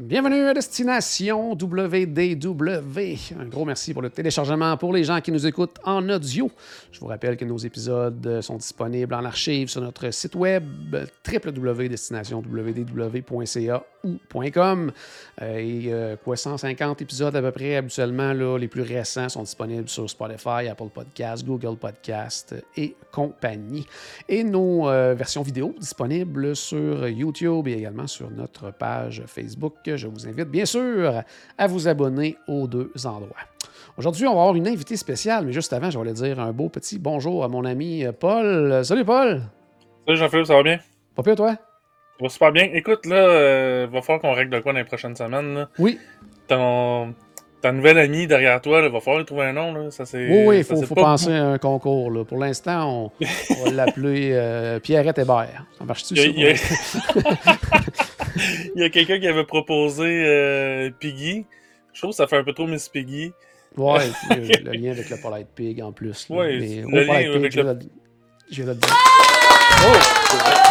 Bienvenue à Destination WDW. Un gros merci pour le téléchargement pour les gens qui nous écoutent en audio. Je vous rappelle que nos épisodes sont disponibles en archive sur notre site web www.destinationwdw.ca ou .com. Euh, et euh, quoi, 150 épisodes à peu près habituellement, là, les plus récents sont disponibles sur Spotify, Apple Podcasts, Google Podcasts et compagnie. Et nos euh, versions vidéo disponibles sur YouTube et également sur notre page Facebook. Je vous invite bien sûr à vous abonner aux deux endroits. Aujourd'hui, on va avoir une invitée spéciale, mais juste avant, je aller dire un beau petit bonjour à mon ami Paul. Salut Paul! Salut Jean-Philippe, ça va bien? Pas pire toi? Ça va super bien. Écoute, là, euh, va falloir qu'on règle de quoi dans les prochaines semaines. Là. Oui. Ton... Ta nouvelle amie derrière toi, il va falloir lui trouver un nom. Là. Ça, c'est, Oui, oui, il faut, penser à un concours. là. Pour l'instant, on, on va l'appeler euh, Pierrette Hébert. Ça marche-tu, Il il il y a quelqu'un qui avait proposé euh, Piggy. Je trouve que ça fait un peu trop Miss Piggy. Ouais, le lien avec le Polite Pig en plus. là. Ouais, Mais le au lien Polite Pig, avec je le- vais le- je vais le dire. Oh!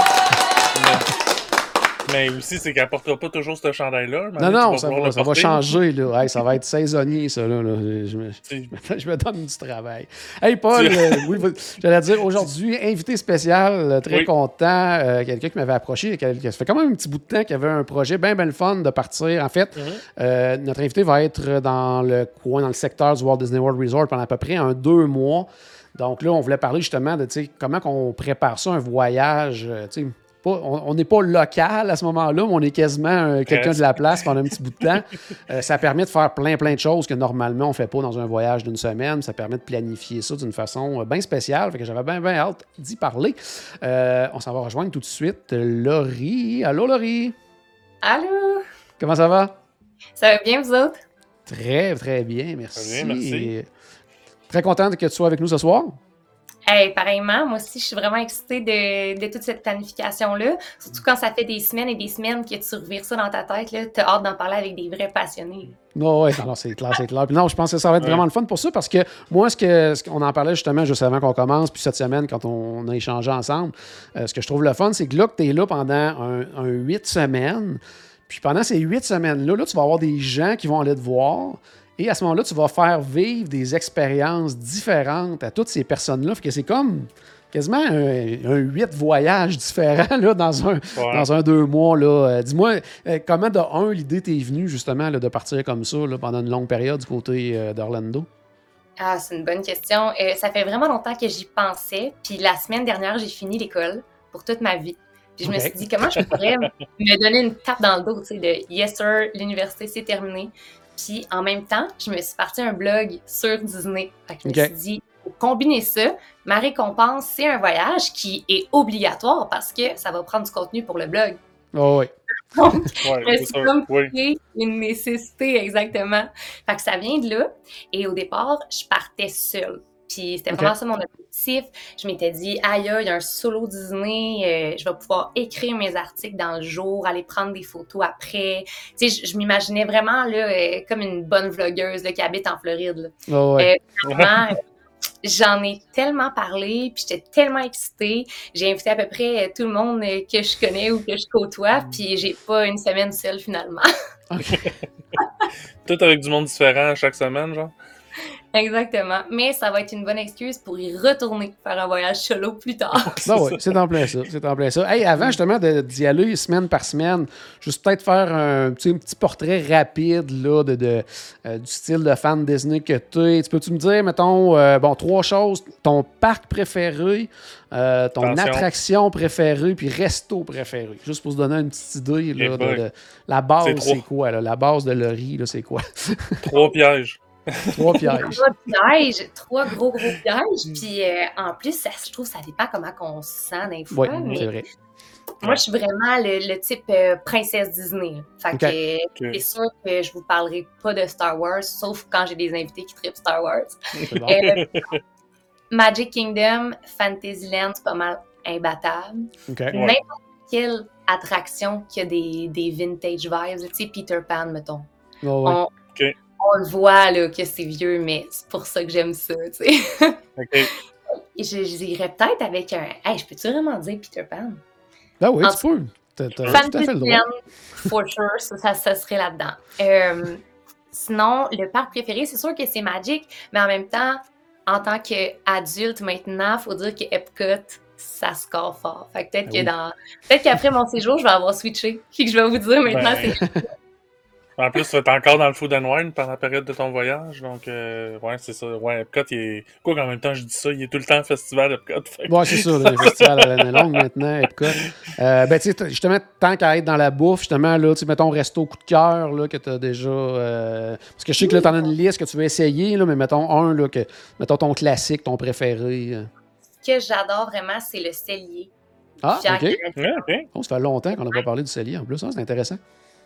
Mais aussi, c'est qu'elle portera pas toujours ce chandail-là. Non, non, ça va, ça va changer. Là. Hey, ça va être saisonnier, ça. Là, là. Je, me, Tu- je me donne du travail. Hey, Paul, euh, oui, j'allais dire aujourd'hui, invité spécial, euh, très Oui. content. euh, Quelqu'un qui m'avait approché, qui ça fait quand même un petit bout de temps qu'il y avait un projet bien, bien le fun de partir. En fait, Mhm. euh, notre invité va être dans le coin, dans le secteur du Walt Disney World Resort pendant à peu près un deux mois. Donc là, on voulait parler justement de comment on prépare ça, un voyage. Pas- on n'est pas local à ce moment-là, mais on est quasiment euh, quelqu'un de la place pendant un petit bout de temps. Euh, ça permet de faire plein, plein de choses que normalement on ne fait pas dans un voyage d'une semaine. Ça permet de planifier ça d'une façon euh, bien spéciale. Fait que j'avais bien, bien hâte d'y parler. Euh, on s'en va rejoindre tout de suite Laurie. Allô, Laurie? Allô? Comment ça va? Ça va bien, vous autres? Très, très bien, merci. Très bien, merci. Et Très contente que tu sois avec nous ce soir. Hey, pareillement, moi aussi, je suis vraiment excitée de, de toute cette planification-là. Surtout quand ça fait des semaines et des semaines que tu revires ça dans ta tête, là, t'as hâte d'en parler avec des vrais passionnés. Non, ouais, non, non, c'est clair, c'est clair. Puis non, je pense que ça va être Ouais. vraiment le fun pour ça parce que moi, ce que ce qu'on en parlait justement juste avant qu'on commence, puis cette semaine, quand on a échangé ensemble, euh, ce que je trouve le fun, c'est que là, que tu es là pendant un, un huit semaines. Puis pendant ces huit semaines-là, là, tu vas avoir des gens qui vont aller te voir. Et à ce moment-là, tu vas faire vivre des expériences différentes à toutes ces personnes-là. Fait que c'est comme quasiment un, huit voyages différents là, dans un, Ouais. dans un deux mois. là. Euh, Dis-moi, euh, comment de un, l'idée t'est venue justement là, de partir comme ça là, pendant une longue période du côté euh, d'Orlando? Ah, c'est une bonne question. Euh, ça fait vraiment longtemps que j'y pensais. Puis la semaine dernière, j'ai fini l'école pour toute ma vie. Puis je me suis dit, comment je pourrais me donner une tape dans le dos, tu sais, de Yes sir, l'université c'est terminé. Puis en même temps, je me suis parti un blog sur Disney. Fait que je me suis dit, combiner ça, ma récompense, c'est un voyage qui est obligatoire parce que ça va prendre du contenu pour le blog. Oh, oui. Ouais, Mais c'est comme Oui. c'est une nécessité, exactement. Fait que ça vient de là. Et au départ, je partais seule. Puis c'était Ok. vraiment ça mon objectif. Je m'étais dit, aïe, il y a un solo Disney, euh, je vais pouvoir écrire mes articles dans le jour, aller prendre des photos après. Tu sais, je, je m'imaginais vraiment là, euh, comme une bonne vlogueuse là, qui habite en Floride. là. Oh, ouais. Vraiment, euh, J'en ai tellement parlé, puis j'étais tellement excitée. J'ai invité à peu près tout le monde que je connais ou que je côtoie, puis j'ai pas une semaine seule finalement. Tout avec du monde différent chaque semaine, genre? Exactement. Mais ça va être une bonne excuse pour y retourner faire un voyage solo plus tard. Non, ouais, c'est en plein ça. C'est en plein ça. Hey, avant justement de- d'y aller semaine par semaine, juste peut-être faire un, tu sais, un petit portrait rapide là, de, de, euh, du style de fan Disney que tu es. Tu peux-tu me dire, mettons, euh, bon, trois choses, ton parc préféré, euh, ton Attention. attraction préférée, puis resto préféré? Juste pour se donner une petite idée là, de, la base, C'est quoi? là? La base de Laurie, là, c'est quoi? Trois pièges. Trois pièges. Trois pièges, trois gros, gros pièges. Puis euh, en plus, ça, je trouve que ça dépend comment on se sent des fois. Oui, mais c'est vrai. Moi, je suis vraiment le, le type euh, princesse Disney. Fait que c'est sûr que je vous parlerai pas de Star Wars, sauf quand j'ai des invités qui trippent Star Wars. Bon. Euh, Magic Kingdom, Fantasyland, c'est pas mal imbattable. N'importe quelle attraction qui a des, des vintage vibes, tu sais, Peter Pan, mettons. Oh, ouais. On, Ok. On le voit là, que c'est vieux, mais c'est pour ça que j'aime ça, tu sais. Ok. Et je, je dirais peut-être avec un. Hey, je peux-tu vraiment dire Peter Pan? Ben oui, En tu peux. T'as t'as tout à fait le droit. For sure, ça, ça, ça serait là-dedans. Euh, sinon, le parc préféré, c'est sûr que c'est Magic, mais en même temps, en tant qu'adulte maintenant, faut dire que Epcot, ça score fort. Fait que peut-être Ah que oui. dans. Peut-être qu'après mon séjour, je vais avoir switché. Puis que je vais vous dire maintenant, Ben, c'est. En plus, tu vas être encore dans le Food and Wine pendant la période de ton voyage. Donc, euh, ouais, c'est ça. Ouais, Epcot, il est. Quoi qu'en même temps, je dis ça, il est tout le temps festival Epcot. Fait Ouais, c'est ça, là, les festivals à l'année longue maintenant, Epcot. Euh, ben, tu sais, justement, tant qu'à être dans la bouffe, justement, là, tu sais, mettons, resto coup de cœur, là, que tu as déjà. euh, Parce que je sais que là, tu as une liste que tu veux essayer, là, mais mettons un, là, que. Mettons ton classique, ton préféré. euh. Ce que j'adore vraiment, c'est le cellier. Ah, OK. Ouais, ok. Oh, ça fait longtemps qu'on n'a pas parlé du cellier en plus, hein, c'est intéressant.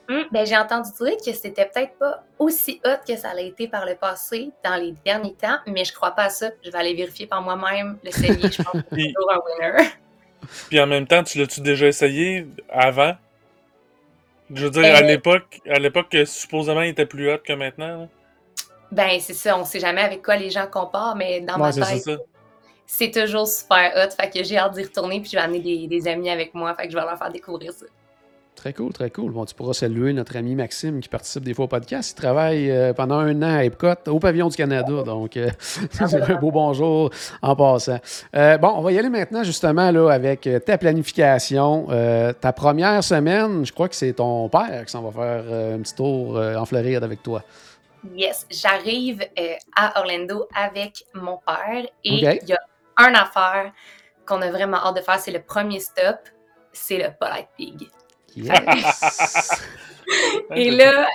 Hum, ben, j'ai entendu dire que c'était peut-être pas aussi hot que ça l'a été par le passé dans les derniers temps, mais je crois pas à ça. Je vais aller vérifier par moi-même le cellier. Je pense que c'est toujours un winner. Puis en même temps, tu l'as-tu déjà essayé avant? Je veux dire, à Euh, l'époque, à l'époque que supposément il était plus hot que maintenant. là. Ben, c'est ça, on sait jamais avec quoi les gens comparent, mais dans Ouais, ma tête, ça. c'est toujours super hot. Fait que j'ai hâte d'y retourner, puis je vais amener des, des amis avec moi, fait que je vais leur faire découvrir ça. Très cool, très cool. Bon, tu pourras saluer notre ami Maxime qui participe des fois au podcast. Il travaille euh, pendant un an à Epcot, au pavillon du Canada. Donc, euh, c'est un beau bonjour en passant. Euh, bon, on va y aller maintenant justement là, avec ta planification. Ta première semaine, je crois que c'est ton père qui s'en va faire un petit tour en Floride avec toi. Yes, j'arrive à Orlando avec mon père et il y a une affaire qu'on a vraiment hâte de faire, c'est le premier stop, c'est le Polite Pig. Yes! Et là,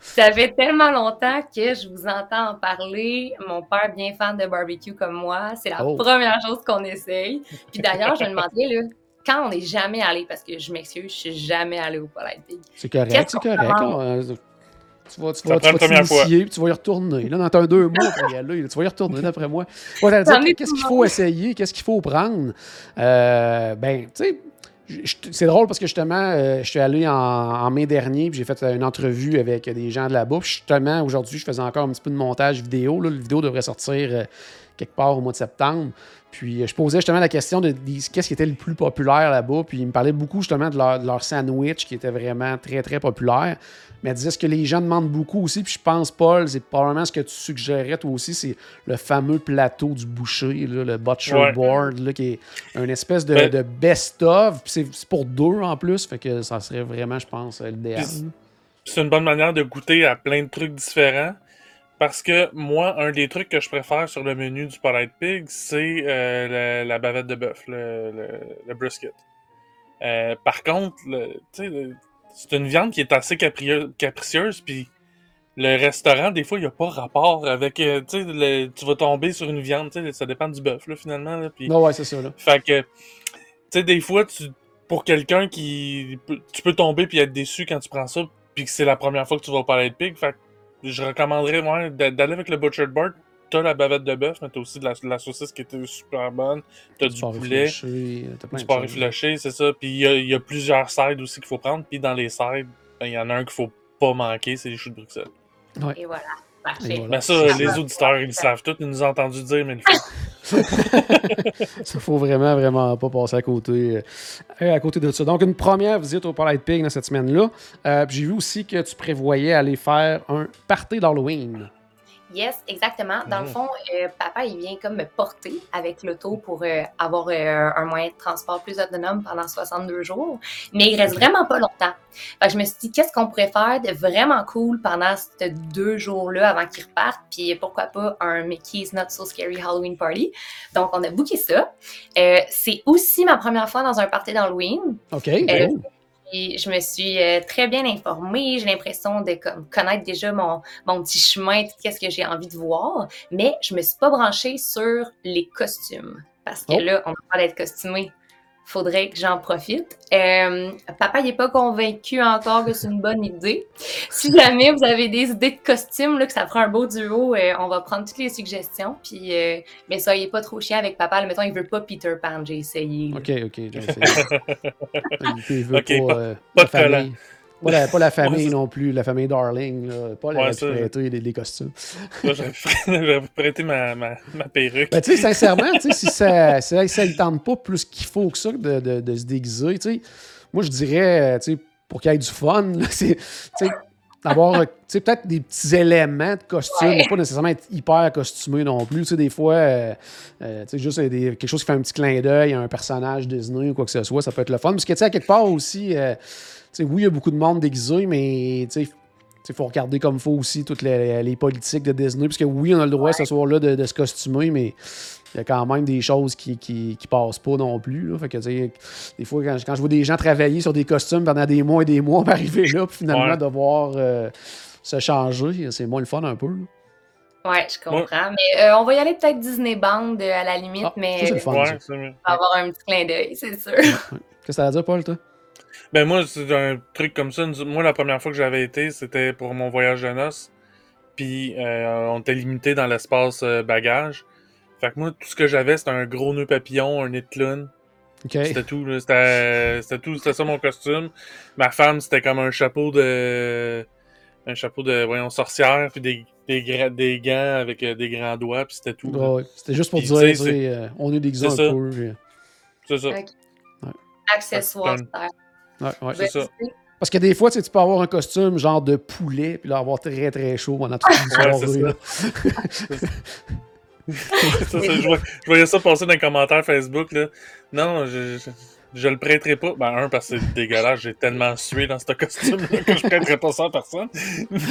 ça fait tellement longtemps que je vous entends en parler. Mon père, bien fan de barbecue comme moi, c'est la Oh. première chose qu'on essaye. Puis d'ailleurs, je me demandais, là, quand on n'est jamais allé, parce que je m'excuse, je suis jamais allée au Polite Pig. C'est correct, c'est correct. Tu vas, tu vas, tu t'initier, puis tu vas y retourner. Là, dans un deux mois tu vas y retourner d'après moi. Qu'est-ce qu'il le faut essayer, qu'est-ce qu'il faut prendre? Euh, ben, tu sais, c'est drôle parce que justement, euh, je suis allé en, en mai dernier, puis j'ai fait une entrevue avec des gens de la bouffe. Justement, aujourd'hui, je faisais encore un petit peu de montage vidéo. Là. La vidéo devrait sortir euh, quelque part au mois de septembre. Puis je posais justement la question de, de qu'est-ce qui était le plus populaire là-bas? Puis ils me parlaient beaucoup justement de leur, de leur sandwich qui était vraiment très, très populaire. Mais elle disait ce que les gens demandent beaucoup aussi. Puis je pense, Paul, c'est probablement ce que tu suggérais toi aussi, c'est le fameux plateau du boucher, là, le butcher Ouais. board, là, qui est une espèce de, Ben- de best-of. Puis c'est pour deux en plus. Fait que ça serait vraiment, je pense, l'idéal. C'est une bonne manière de goûter à plein de trucs différents. Parce que moi, un des trucs que je préfère sur le menu du Polite Pig, c'est euh, la, la bavette de bœuf, le, le, le brisket. Euh, par contre, le- tu sais, le- c'est une viande qui est assez capricieuse, puis le restaurant, des fois, il n'y a pas rapport avec. euh, tu sais, le- tu vas tomber sur une viande, ça dépend du bœuf, finalement. Là, Non, ouais, c'est ça. Là. fait que, tu sais, des fois, tu, pour quelqu'un qui. Tu peux tomber puis être déçu quand tu prends ça, puis que c'est la première fois que tu vas au Palais de Pig. Fait que je recommanderais ouais, d'aller avec le Butcher Board. T'as la bavette de bœuf, mais t'as aussi de la, de la saucisse qui était super bonne. T'as du poulet, du de porc effiloché, c'est ça. Puis il y a, il y a plusieurs sides aussi qu'il faut prendre. Puis dans les sides, ben, il y en a un qu'il faut pas manquer, c'est les choux de Bruxelles. Et voilà. Mais ça, les auditeurs, ils le savent tout. Ils nous ont entendu dire, mais font. Ça faut vraiment, vraiment pas passer à côté, euh, à côté de ça. Donc, une première visite au Polite Pig dans cette semaine-là. Euh, puis J'ai vu aussi que tu prévoyais aller faire un party d'Halloween. Yes, exactement. Dans le Mhm. fond, euh, papa, il vient comme me porter avec l'auto pour euh, avoir euh, un moyen de transport plus autonome pendant 62 jours. Mais il reste vraiment pas longtemps. Fait que je me suis dit, qu'est-ce qu'on pourrait faire de vraiment cool pendant ces deux jours-là avant qu'il reparte? Puis pourquoi pas un Mickey's Not So Scary Halloween Party? Donc, on a booké ça. Euh, c'est aussi ma première fois dans un party d'Halloween. OK, Euh, cool. Puis je me suis euh, très bien informée. J'ai l'impression de comme, connaître déjà mon, mon petit chemin, qu'est-ce que j'ai envie de voir. Mais je me suis pas branchée sur les costumes. Parce que Oh. là, on parle d'être costumé. Faudrait que j'en profite. Euh, papa n'est pas convaincu encore que c'est une bonne idée. Si jamais vous avez des idées de costumes, là, que ça fera un beau duo, euh, on va prendre toutes les suggestions. Puis, euh, mais soyez pas trop chiant avec papa. Là, mettons, il veut pas Peter Pan, j'ai essayé. là. Ok, ok. j'ai essayé. il veut pas, pas- euh, pas de collant. Pas la, pas la famille Ouais, non plus, la famille Darling. Là. Pas la Ouais, ça, prêter les, les costumes. J'aurais prêté ma, ma, ma perruque. Ben, tu sais, sincèrement, tu sais, si ça, si ça ne tente pas plus qu'il faut que ça de, de, de se déguiser, tu sais, moi, je dirais, pour qu'il y ait du fun, là, c'est, tu sais, d'avoir, tu sais, peut-être des petits éléments de costume, Ouais. mais pas nécessairement être hyper costumé non plus. Tu sais, des fois, euh, euh, tu sais, juste des- quelque chose qui fait un petit clin d'œil à un personnage Disney ou quoi que ce soit, ça peut être le fun. Parce que, tu sais, à quelque part aussi, euh, tu sais, oui, il y a beaucoup de monde déguisé, mais, tu sais, il faut regarder comme il faut aussi toutes les, les politiques de Disney. Parce que oui, on a le droit ce soir-là de, de se costumer, mais il y a quand même des choses qui, qui, qui passent pas non plus. Là. Fait que, des fois, quand, je- quand je vois des gens travailler sur des costumes pendant des mois et des mois, puis arriver là, puis finalement Ouais. devoir euh, se changer, c'est moins le fun un peu. là. Ouais, je comprends. Mais euh, on va y aller peut-être Disney Band euh, à la limite, Ah, mais ça, c'est le fun. Ouais, ça. on va avoir un petit clin d'œil, c'est sûr. Qu'est-ce que ça à dire, Paul, toi? Ben moi, c'est un truc comme ça. Nous- Moi, la première fois que j'avais été, c'était pour mon voyage de noces. Puis euh, on était limité dans l'espace euh, bagage. Fait que moi, tout ce que j'avais, c'était un gros nœud papillon, un de clown. OK. C'était tout. là. C'était c'était tout. C'était ça mon costume. Ma femme, c'était comme un chapeau de... Un chapeau de, voyons, sorcière, puis des, des, gra- des gants avec euh, des grands doigts, puis c'était tout. là. Ouais, ouais. C'était juste pour Puis, dire, tu sais, tu sais, euh, on est déguisé un c'est ça. peu. puis- C'est ça. Accessoires. Fait terre. Ouais, ouais. C'est ça. Ben, Parce que des fois, tu peux avoir un costume genre de poulet, puis là, avoir très très chaud pendant toute une soirée. Ça, ça, je, voyais, je voyais ça passer dans les commentaires Facebook. Là. Non, je, je, je le prêterai pas. Ben, un, parce que c'est dégueulasse. J'ai tellement sué dans ce costume que je prêterai pas ça à personne.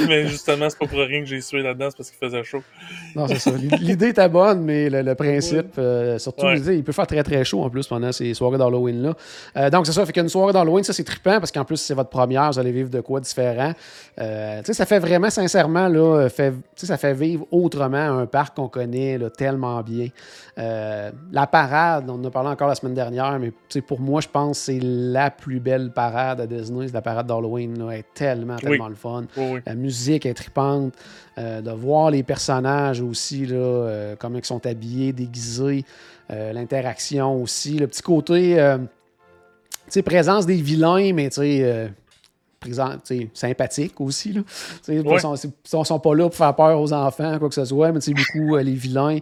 Mais justement, c'est pas pour rien que j'ai sué là-dedans, c'est parce qu'il faisait chaud. Non, c'est ça. L'idée était bonne, mais le, le principe, euh, surtout, Ouais. il peut faire très très chaud en plus pendant ces soirées d'Halloween-là. Euh, donc, c'est ça. Fait qu'une soirée d'Halloween, ça, c'est trippant parce qu'en plus, c'est votre première, vous allez vivre de quoi différent. Euh, tu sais, ça fait vraiment, sincèrement, là, fait, ça fait vivre autrement un parc qu'on connaît là, tellement bien. La parade, on en a parlé encore la semaine dernière, mais tu sais, pour moi, je pense que c'est la plus belle parade à Disney, c'est la parade d'Halloween. là. Est tellement, tellement le fun. Oui, oui. La musique est tripante. euh, de voir les personnages aussi, là, euh, comment ils sont habillés, déguisés. euh, L'interaction aussi. Le petit côté, tu sais, présence des vilains, mais tu sais, présent- tu sais, sympathique aussi. Là. Ils Ouais. sont, sont, sont pas là pour faire peur aux enfants, quoi que ce soit, mais beaucoup euh, les vilains,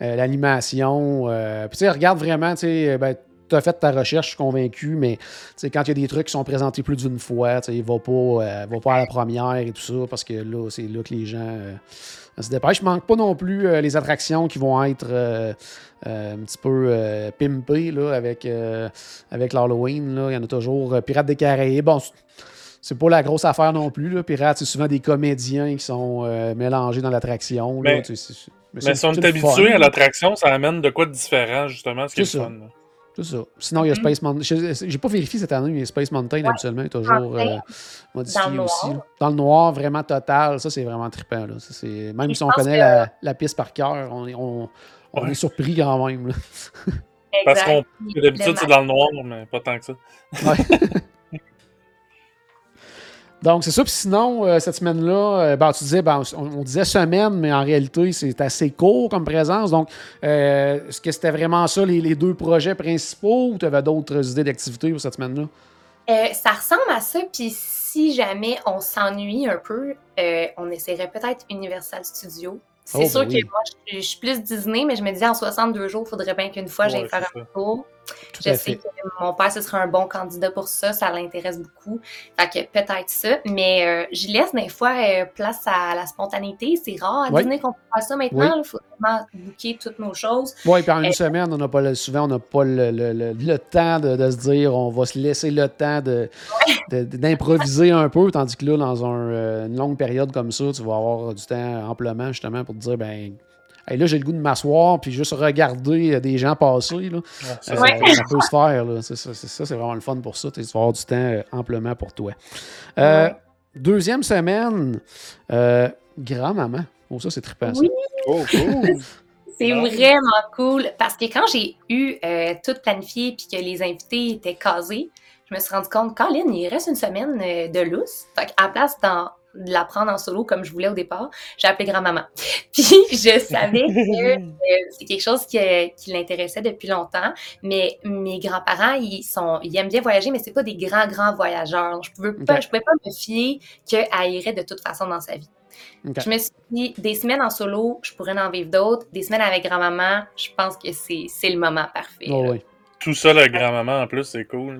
euh, l'animation. euh, puis tu sais, regarde vraiment, tu sais, ben, tu as fait ta recherche, je suis convaincu, mais quand il y a des trucs qui sont présentés plus d'une fois, va pas, euh, va pas à la première et tout ça, parce que là, c'est là que les gens euh, se dépêchent. Je manque pas non plus euh, les attractions qui vont être un petit peu pimpées là, avec, avec l'Halloween. Il y en a toujours. Pirates des Caraïbes, bon, c'est- pas la grosse affaire non plus. Là. Pirates, c'est souvent des comédiens qui sont mélangés dans l'attraction. là. Mais- c'est- si on est habitué à l'attraction, ça amène de quoi de différent, justement, ce qui est ça. fun. là. C'est ça. Sinon, il y a Mhm. Space Mountain. Je- J'ai pas vérifié cette année, mais Space Mountain, habituellement, est toujours euh, modifié Dans aussi. noir. Dans le noir, vraiment total. Ça, c'est vraiment trippant. Là. Ça, c'est- Même Et si on connaît que- la, la piste par cœur, on, est- on, on Ouais. est surpris quand même. là. Parce qu'on d'habitude, c'est dans le noir, mais pas tant que ça. Donc, c'est ça. Puis sinon, euh, cette semaine-là, euh, ben, tu disais, ben, on, on disait semaine, mais en réalité, c'est assez court comme présence. Donc, euh, est-ce que c'était vraiment ça, les, les deux projets principaux, ou tu avais d'autres idées d'activités pour cette semaine-là? Ça ressemble à ça, puis si jamais on s'ennuie un peu, on essaierait peut-être Universal Studios. C'est Oh, sûr ben oui. que moi, je, suis- je suis plus Disney, mais je me disais en 62 jours, il faudrait bien qu'une fois, j'aille Ouais, faire un tour. Tout Je sais fait. que mon père, ce serait un bon candidat pour ça, ça l'intéresse beaucoup. Fait que peut-être ça, mais euh, je laisse des fois euh, place à la spontanéité. C'est rare à Oui. Disney qu'on peut faire ça maintenant. Oui. Il faut vraiment booker toutes nos choses. Oui, puis en une Euh, semaine, on n'a pas le- souvent, on n'a pas le, le- le- le temps de, de se dire, on va se laisser le temps de- de- d'improviser un peu, tandis que là, dans un, une longue période comme ça, tu vas avoir du temps amplement, justement, pour te dire, ben, hey, là, j'ai le goût de m'asseoir puis juste regarder euh, des gens passer. Là. Ah, ça, Euh, Ça peut se faire. là. C'est ça, c'est ça, c'est vraiment le fun pour ça. Tu vas avoir du temps euh, amplement pour toi. Euh, Ouais. Deuxième semaine, euh, grand-maman. Oh, ça, c'est trippant. Oui. Oh, cool. C'est vraiment cool parce que quand j'ai eu euh, tout planifié puis que les invités étaient casés, je me suis rendu compte, Colin, il reste une semaine euh, de lousse. Fait qu'à la place d'en- de la prendre en solo comme je voulais au départ, j'ai appelé grand-maman. Puis je savais que euh, c'est quelque chose qui, euh, qui l'intéressait depuis longtemps, mais mes grands-parents, ils sont, ils aiment bien voyager, mais c'est pas des grands, grands voyageurs. Je pouvais pas, je pouvais pas me fier qu'elle irait de toute façon dans sa vie. Je me suis dit, des semaines en solo, je pourrais en vivre d'autres. Des semaines avec grand-maman, je pense que c'est le moment parfait. Oh, oui. Tout ça, la grand-maman, en plus, c'est cool.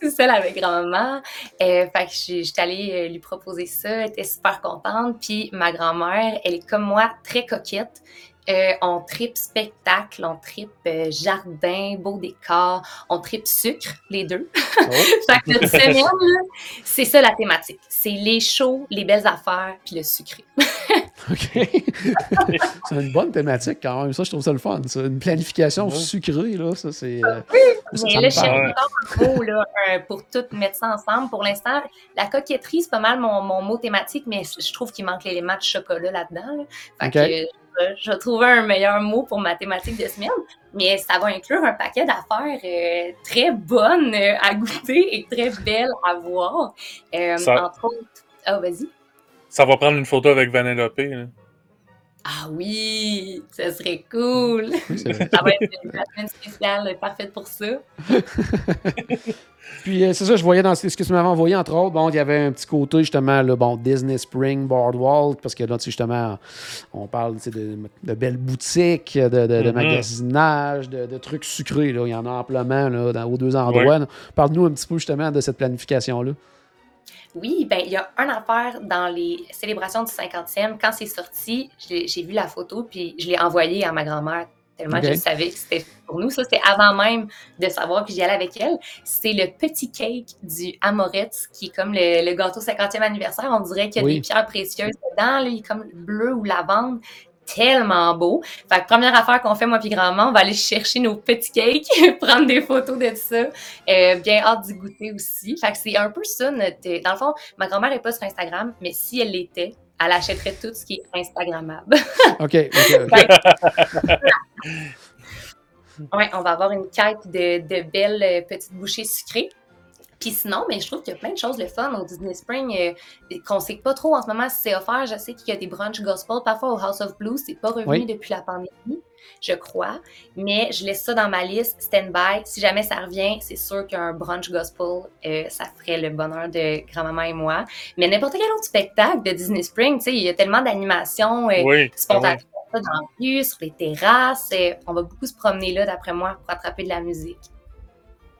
Tout seul avec grand-maman. Euh, fait que j'ai- j'étais allée euh, lui proposer ça. Elle était super contente. Puis ma grand-mère, elle est comme moi, très coquette. Euh, on tripe spectacle, on tripe euh, jardin, beau décor, on tripe sucre, les deux. Oh, Fait que notre semaine, là, c'est ça la thématique. C'est les shows, les belles affaires, puis le sucré. OK. c'est une bonne thématique quand même. Ça, je trouve ça le fun. ça. Une planification Ouais. sucrée, là, ça, c'est. euh, ça, Mais ça là, je encore un mot là, un- pour tout mettre ça ensemble. Pour l'instant, la coquetterie, c'est pas mal mon, mon mot thématique, mais je trouve qu'il manque l'élément de chocolat là-dedans. là. Fait Ok. que euh, je vais trouver un meilleur mot pour ma thématique de semaine. Mais ça va inclure un paquet d'affaires euh, très bonnes euh, à goûter et très belles à voir. Euh, Ça- Entre autres. Ah, vas-y. Ça va prendre une photo avec Vanellope. là. Ah oui, ça serait cool. Oui, c'est vrai. Ça va être une semaine spéciale parfaite pour ça. Puis euh, c'est ça, je voyais dans ce que tu m'avais envoyé, entre autres, bon, il y avait un petit côté justement, là, bon, Disney Spring, Boardwalk, parce que là, tu sais, justement, on parle tu sais, de, de belles boutiques, de, de, de Mhm. magasinage, de, de trucs sucrés, là. Il y en a amplement, là, dans, aux deux endroits. Parle-nous un petit peu justement de cette planification-là. Oui, ben il y a un affaire dans les célébrations du 50e. Quand c'est sorti, j'ai vu la photo puis je l'ai envoyée à ma grand-mère tellement je savais que c'était pour nous. Ça, c'était avant même de savoir que j'y allais avec elle. C'est le petit cake du Amoretz qui est comme le, le gâteau 50e anniversaire. On dirait qu'il y a Oui. des pierres précieuses dedans. Là, il est comme bleu ou lavande. Tellement beau. Fait que première affaire qu'on fait, moi puis grand-maman, on va aller chercher nos petits cakes, prendre des photos de ça. Euh, bien hâte d'y goûter aussi. Fait que c'est un peu ça notre. Dans le fond, ma grand-mère n'est pas sur Instagram, mais si elle l'était, elle achèterait tout ce qui est Instagrammable. OK, OK, OK. ouais, on va avoir une quête de, de belles euh, petites bouchées sucrées. Puis sinon, mais je trouve qu'il y a plein de choses le fun au Disney Spring euh, qu'on sait pas trop en ce moment si c'est offert. Je sais qu'il y a des brunchs gospel, parfois au House of Blues, c'est pas revenu Oui. depuis la pandémie, je crois. Mais je laisse ça dans ma liste stand-by. Si jamais ça revient, c'est sûr qu'un brunch gospel, euh, ça ferait le bonheur de grand-maman et moi. Mais n'importe quel autre spectacle de Disney Spring, tu sais, il y a tellement d'animations euh, Oui. spontanées dans la rue, sur les terrasses. euh, on va beaucoup se promener là, d'après moi, pour attraper de la musique.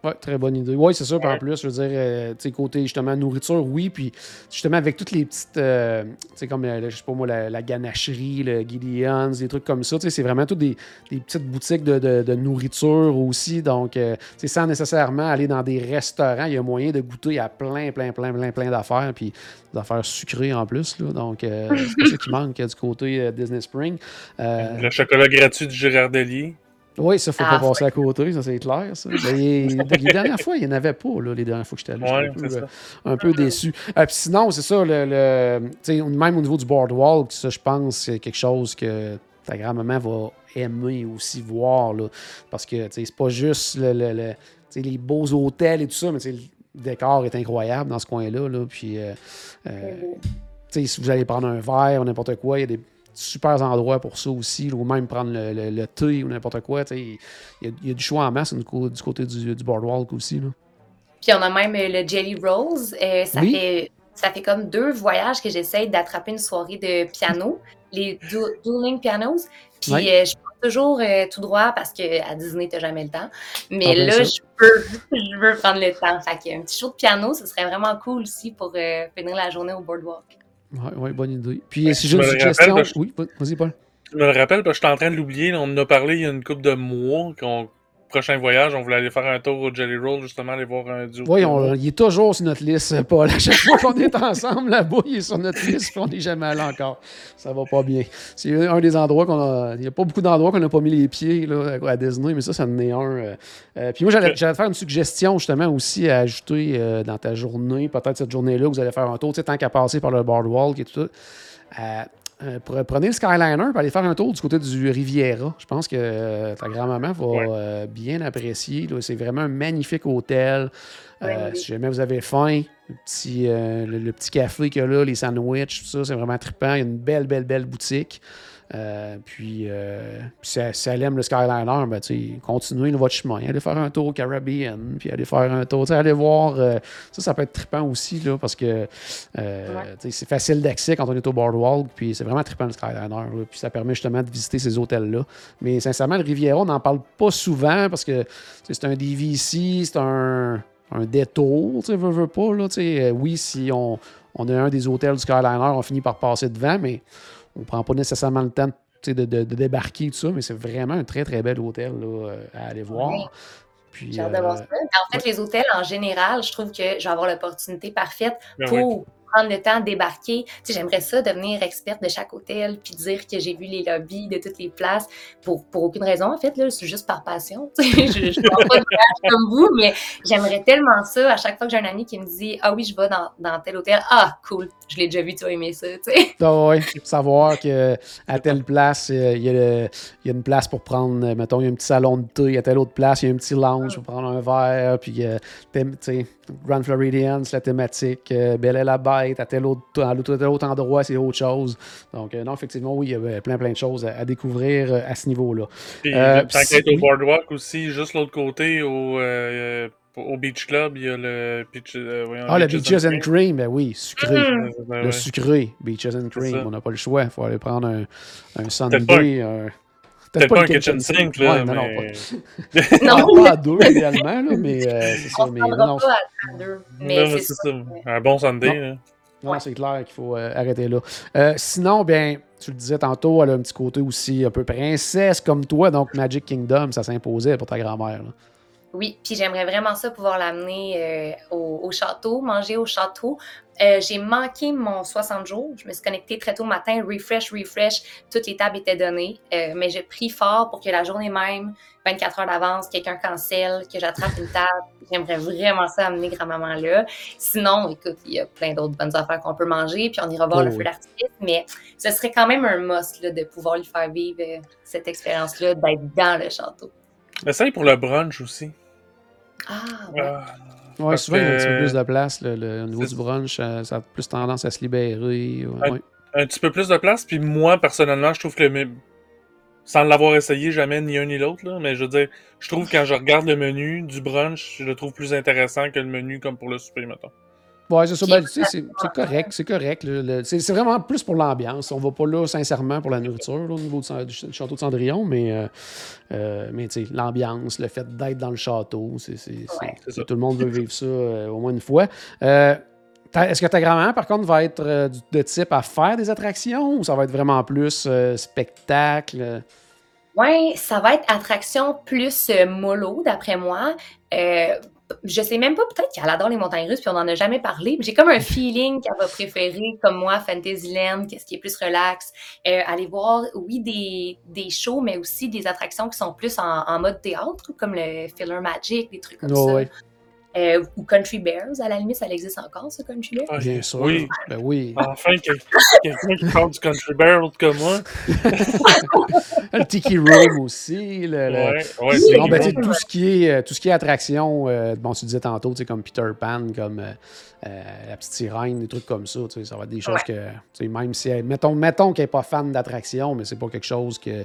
Ouais, très bonne idée. Oui, c'est sûr. Puis en plus, je veux dire, euh, tu sais, côté justement nourriture, oui. Puis justement, avec toutes les petites, euh, tu sais, comme, euh, je sais pas moi, la, la ganacherie, le Gideon's, des trucs comme ça, tu sais, c'est vraiment toutes des, des petites boutiques de, de- de nourriture aussi. Donc, euh, tu sais, sans nécessairement aller dans des restaurants, il y a moyen de goûter à plein, plein, plein, plein, plein d'affaires. Puis des affaires sucrées en plus. Là. Donc, euh, c'est ça qui manque euh, du côté euh, Disney Spring. Euh, Le chocolat gratuit du Girardelli. Oui, ça, faut Ah, pas passer à côté, ça c'est clair. Ça. Ben, il- les dernières fois, il n'y en avait pas, là, les dernières fois que j'étais allé. Ouais, J'étais c'est un, peu, ça. euh, un peu déçu. Euh, puis sinon, c'est ça, le, même au niveau du boardwalk, ça, je pense c'est quelque chose que ta grand-maman va aimer aussi voir. Là, parce que c'est pas juste le, le- le- tu sais, les beaux hôtels et tout ça, mais le décor est incroyable dans ce coin-là. Là, puis, euh, euh, sais, si vous allez prendre un verre ou n'importe quoi, il y a des super endroits pour ça aussi, ou même prendre le, le- le thé ou n'importe quoi. Il y, a, il y a du choix en masse du, côté du, du boardwalk aussi. Là. Puis on a même euh, le Jelly Rolls. Euh, ça, Oui. fait, ça fait comme deux voyages que j'essaye d'attraper une soirée de piano, les du- dueling pianos. Puis Oui. euh, je prends toujours euh, tout droit parce qu'à Disney, t'as jamais le temps. Mais Ah, bien là, je peux, je veux prendre le temps. Fait qu'un petit show de piano, ce serait vraiment cool aussi pour finir la journée au boardwalk. Oui, ouais, bonne idée. Puis Ouais, si j'ai une suggestion. rappelle, Oui, vas-y, Paul. Je me le rappelle parce que je suis en train de l'oublier. On en a parlé il y a une couple de mois qu'on prochain voyage, on voulait aller faire un tour au Jelly Roll, justement, aller voir un duo. Oui, il est toujours sur notre liste, Paul. À chaque fois qu'on est ensemble là-bas, il est sur notre liste, on n'est jamais allé encore. Ça va pas bien. C'est un des endroits qu'on a. Il n'y a pas beaucoup d'endroits qu'on n'a pas mis les pieds là, à Disney, mais ça, ça en est un. euh. Euh, puis moi, j'allais te faire une suggestion, justement, aussi à ajouter euh, dans ta journée, peut-être cette journée-là, vous allez faire un tour, tu sais, tant qu'à passer par le boardwalk et tout ça. Euh, pre- prenez le Skyliner et allez faire un tour du côté du Riviera. Je pense que euh, ta grand-maman va Ouais. euh, bien apprécier. C'est vraiment un magnifique hôtel. Euh, Ouais, oui. si jamais vous avez faim, le petit, euh, le, le petit café qu'il y a là, les sandwichs, tout ça, c'est vraiment trippant. Il y a une belle, belle, belle boutique. Euh, puis, euh, puis si, si elle aime le Skyliner, ben, continuez votre chemin. Allez faire un tour au Caribbean, puis allez faire un tour. Allez voir. euh, ça, ça peut être trippant aussi, là, parce que Ouais. c'est facile d'accès quand on est au Boardwalk, puis c'est vraiment trippant le Skyliner. là, puis ça permet justement de visiter ces hôtels-là. Mais sincèrement, le Riviera, on n'en parle pas souvent parce que c'est un DVC, c'est un, un détour, tu veux, veux pas. Là, oui, si on, on a un des hôtels du Skyliner, on finit par passer devant, mais on prend pas nécessairement le temps de, de- de débarquer tout ça, mais c'est vraiment un très très bel hôtel là, à aller voir. Oui. Puis, euh, ça. En fait, les hôtels, en général, je trouve que je vais avoir l'opportunité parfaite Ben oui. Prendre le temps de débarquer. Tu sais, j'aimerais ça, devenir experte de chaque hôtel, puis dire que j'ai vu les lobbies de toutes les places, pour, pour aucune raison, en fait, là, c'est juste par passion. Je ne prends pas de voyage comme vous, mais j'aimerais tellement ça, à chaque fois que j'ai un ami qui me dit « Ah oui, je vais dans, dans tel hôtel. Ah, cool, je l'ai déjà vu, tu vas aimer ça. » tu sais. Ah ouais, savoir que à telle place, euh, il y, a il y a une place pour prendre, euh, mettons, il y a un petit salon de thé, à telle autre place, il y a un petit lounge pour prendre un verre, puis, euh, tu sais, Grand Floridian, la thématique, Belle et la Bête, à tel autre, à tel autre endroit, c'est autre chose. Donc, euh, non, effectivement, oui, il y avait plein, plein de choses à, à découvrir euh, à ce niveau-là. Puis, Euh, tant oui. au Boardwalk aussi, juste l'autre côté, au, euh, au Beach Club, il y a le Beach, euh, voyons, Ah, le Beaches and Cream, ben oui, sucré. Mm. Ben Le ouais. sucré, Beaches and Cream, on n'a pas le choix. Il faut aller prendre un, un sundae. un- Peut-être pas un kitchen sink, là, Ouais, non, pas- Non, pas à deux, idéalement, là, mais euh, c'est ça. on Mais ne non, pas à deux. Mais c'est ça. ça. Un bon Sunday, Non. Ouais. c'est clair qu'il faut euh, arrêter là. Euh, sinon, bien, tu le disais tantôt, elle a un petit côté aussi un peu princesse comme toi, donc Magic Kingdom, ça s'imposait pour ta grand-mère. Oui, puis j'aimerais vraiment ça pouvoir l'amener euh, au, au château, manger au château. Euh, j'ai manqué mon 60 jours. Je me suis connectée très tôt le matin, refresh, refresh. Toutes les tables étaient données. Euh, mais j'ai pris fort pour que la journée même, 24 heures d'avance, quelqu'un cancelle, que j'attrape une table. J'aimerais vraiment ça amener grand-maman là. Sinon, écoute, il y a plein d'autres bonnes affaires qu'on peut manger, puis on ira voir Oh le oui. feu d'artifice. Mais ce serait quand même un must là, de pouvoir lui faire vivre euh, cette expérience-là, d'être dans le château. Essaye pour le brunch aussi. Ah, ouais. Ah, Ouais, Parce souvent, il y a un petit peu plus de place. là, le, au niveau du brunch, euh, ça a plus tendance à se libérer. ouais, Ouais. ouais. un petit peu plus de place, puis moi, personnellement, je trouve que le menu... Sans l'avoir essayé jamais ni un ni l'autre, là, mais je veux dire, je trouve que quand je regarde le menu du brunch, je le trouve plus intéressant que le menu comme pour le souper, mettons. Ouais, c'est ça. Ben, c'est correct, c'est correct. c'est vraiment plus pour l'ambiance. On va pas là, sincèrement, pour la nourriture, là, au niveau du, du ch- du château de Cendrillon, mais, euh, euh, mais tu sais, l'ambiance, le fait d'être dans le château, c'est Ouais. Tout le monde veut vivre ça euh, au moins une fois. Euh, Est-ce que ta grand-mère, par contre, va être euh, de type à faire des attractions ou ça va être vraiment plus spectacle? Ouais, ça va être attraction plus mollo, d'après moi. Je sais même pas, peut-être qu'elle adore les montagnes russes, puis on en a jamais parlé, mais j'ai comme un feeling qu'elle va préférer, comme moi, Fantasyland, qu'est-ce qui est plus relax. Euh, aller voir, oui, des, des shows, mais aussi des attractions qui sont plus en, en mode théâtre, comme le Filler Magic, des trucs comme Oh, ça. ouais, Euh, ou Country Bears, à la limite, ça existe encore, ce Country Bears? Ah, bien sûr. Oui. Ben oui. Enfin, quel- quelqu'un qui parle du Country Bear autre que moi. Le Tiki Room aussi. le- le- Ouais, ouais, Oui, c'est Non, ben, tout ce qui est, euh, tout ce qui est attraction, euh, bon, tu disais tantôt, tu sais, comme Peter Pan, comme euh, euh, la petite sirène, des trucs comme ça, tu sais, ça va être des choses que, tu sais, même si, elle- mettons, mettons qu'elle n'est pas fan d'attraction, mais c'est pas quelque chose que,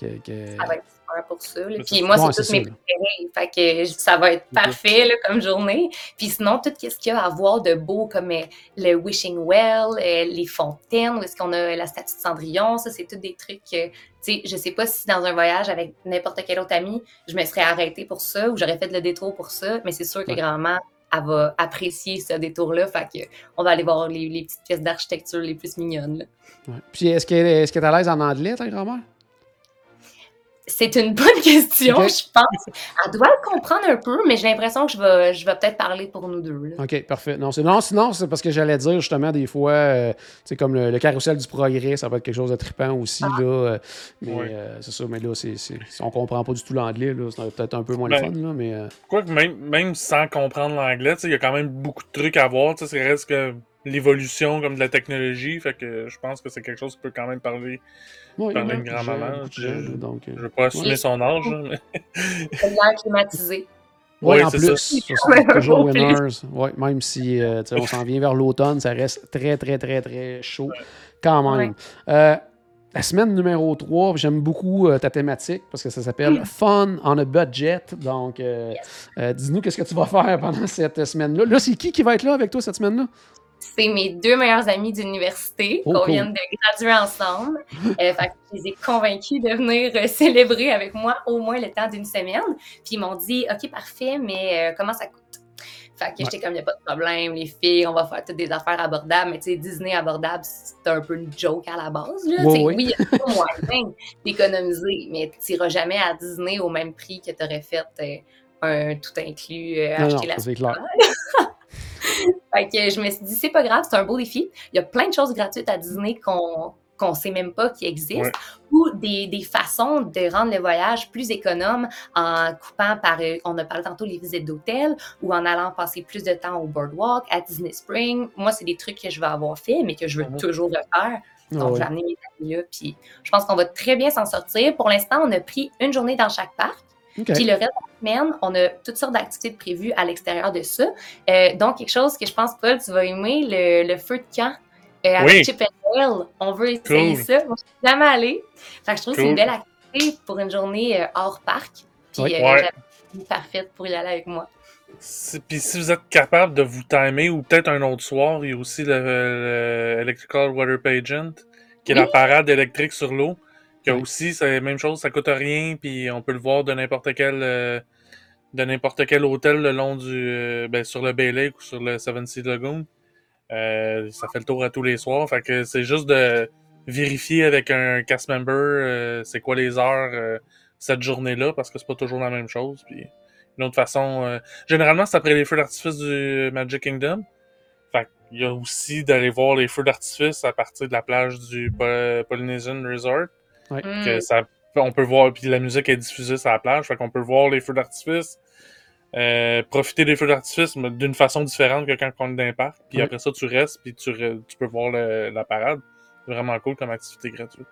que, que- Ça va être pour ça. là. Puis moi, c'est tous mes préférés. Fait que ça va être parfait là, comme journée. Puis sinon, tout ce qu'il y a à voir de beau, comme euh, le Wishing Well, euh, les fontaines, où est-ce qu'on a la statue de Cendrillon, ça, c'est tous des trucs que, tu sais, je sais pas si dans un voyage avec n'importe quel autre ami, je me serais arrêtée pour ça ou j'aurais fait le détour pour ça, mais c'est sûr que Ouais. grand-mère, elle va apprécier ce détour-là. Fait que on va aller voir les, les petites pièces d'architecture les plus mignonnes. là. ouais. Puis est-ce qu'elle est, est à l'aise en anglais, ta grand-mère? C'est une bonne question, je pense. Elle doit le comprendre un peu, mais j'ai l'impression que je vais, je vais peut-être parler pour nous deux. OK, parfait. Non, non sinon, c'est parce que j'allais dire justement des fois, euh, c'est comme le, carrousel du progrès, ça va être quelque chose de trippant aussi. Ah. Là, euh, mais euh, c'est ça, mais là, c'est, c'est, on comprend pas du tout l'anglais, là, c'est peut-être un peu moins le ben, fun. Là, mais, Quoi que même, même sans comprendre l'anglais, il y a quand même beaucoup de trucs à voir. Ça reste que l'évolution comme de la technologie. Fait que je pense que c'est quelque chose qui peut quand même parler, oui, parler une grand-maman. Je, donc, euh, je veux pas assumer son âge. Mais... l'air climatisé. Oui, en plus, c'est toujours winners. Ouais, même si euh, on s'en vient vers l'automne, ça reste très, très, très, très chaud quand même. Euh, la semaine numéro 3, j'aime beaucoup ta thématique parce que ça s'appelle Fun on a Budget. Donc, dis-nous qu'est-ce que tu vas faire pendant cette semaine-là. Là, c'est qui qui va être là avec toi cette semaine-là? C'est mes deux meilleurs amis d'université oh, qu'on vient de graduer ensemble. Euh, fait que je les ai convaincus de venir euh, célébrer avec moi au moins le temps d'une semaine. Puis ils m'ont dit OK, parfait, mais euh, comment ça coûte? Fait que j'étais comme, il n'y a pas de problème, les filles, on va faire toutes des affaires abordables. Mais tu sais, Disney abordable, c'est un peu une joke à la base. Là. Oui, il y a pas moyen d'économiser, mais tu n'iras jamais à Disney au même prix que tu aurais fait un tout inclus, acheter la fait que je me suis dit, c'est pas grave, c'est un beau défi. Il y a plein de choses gratuites à Disney qu'on qu'on sait même pas qui existent, ou des, des, façons de rendre le voyage plus économe en coupant par, euh, on a parlé tantôt les visites d'hôtel, ou en allant passer plus de temps au boardwalk, à Disney Spring. Moi, c'est des trucs que je vais avoir fait, mais que je veux mhm. toujours le faire. Donc, j'ai amené mes amis là, puis je pense qu'on va très bien s'en sortir. Pour l'instant, on a pris une journée dans chaque parc. Puis le reste de la semaine, on a toutes sortes d'activités prévues à l'extérieur de ça. Euh, donc, quelque chose que je pense, Paul, tu vas aimer, le, feu de camp euh, avec Chip and Dale. On veut essayer ça. Moi, je suis jamais allée. Fait que je trouve que c'est une belle activité pour une journée euh, hors parc. Puis, oui. ouais. parfaite pour y aller avec moi. Puis si vous êtes capable de vous timer, ou peut-être un autre soir, il y a aussi le, Electrical Water Pageant, qui est la parade électrique sur l'eau. Que aussi, c'est la même chose, ça coûte rien, puis on peut le voir de n'importe quel euh, de n'importe quel hôtel le long du euh, ben, sur le Bay Lake ou sur le Seven Sea Lagoon. Euh, ça fait le tour à tous les soirs. Fait que c'est juste de vérifier avec un cast member c'est quoi les heures cette journée-là, parce que c'est pas toujours la même chose. Puis une autre façon. généralement, c'est après les feux d'artifice du Magic Kingdom. Fait il y a aussi d'aller voir les feux d'artifice à partir de la plage du Polynesian Resort. Que mm. ça, on peut voir, puis la musique est diffusée sur la plage, fait qu'on peut voir les feux d'artifice, euh, profiter des feux d'artifice d'une façon différente que quand on est dans un parc. Puis après ça, tu restes, puis tu, tu peux voir la parade. C'est vraiment cool comme activité gratuite.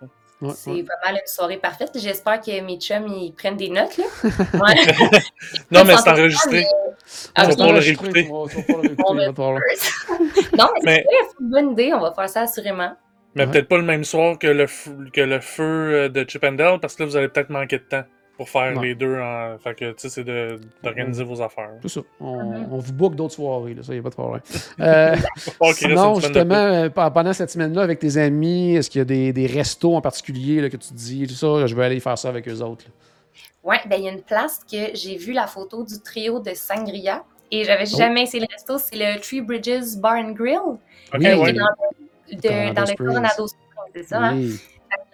c'est pas mal une soirée parfaite. J'espère que mes chums ils prennent des notes. Là. non, mais c'est enregistré. On va pas le réécouter. non, mais, c'est une bonne idée. On va faire ça assurément. Mais peut-être pas le même soir que le, que le feu euh, de Chip and Dale, parce que là, vous allez peut-être manquer de temps pour faire les deux. En... Fait que, tu sais, c'est d'organiser vos affaires. C'est ça. On, mm-hmm. on, vous book d'autres soirées, là, ça, y a pas de problème. euh, sinon, justement, euh, pendant cette semaine-là, avec tes amis, est-ce qu'il y a des, des restos en particulier là, que tu te dis, tout ça, je vais aller faire ça avec eux autres? Oui, ben il y a une place que j'ai vu la photo du trio de Sangria et j'avais oh. jamais essayé le resto, c'est le Three Bridges Bar and Grill. Okay, ouais dans le Coronado Springs, c'est ça? Hein?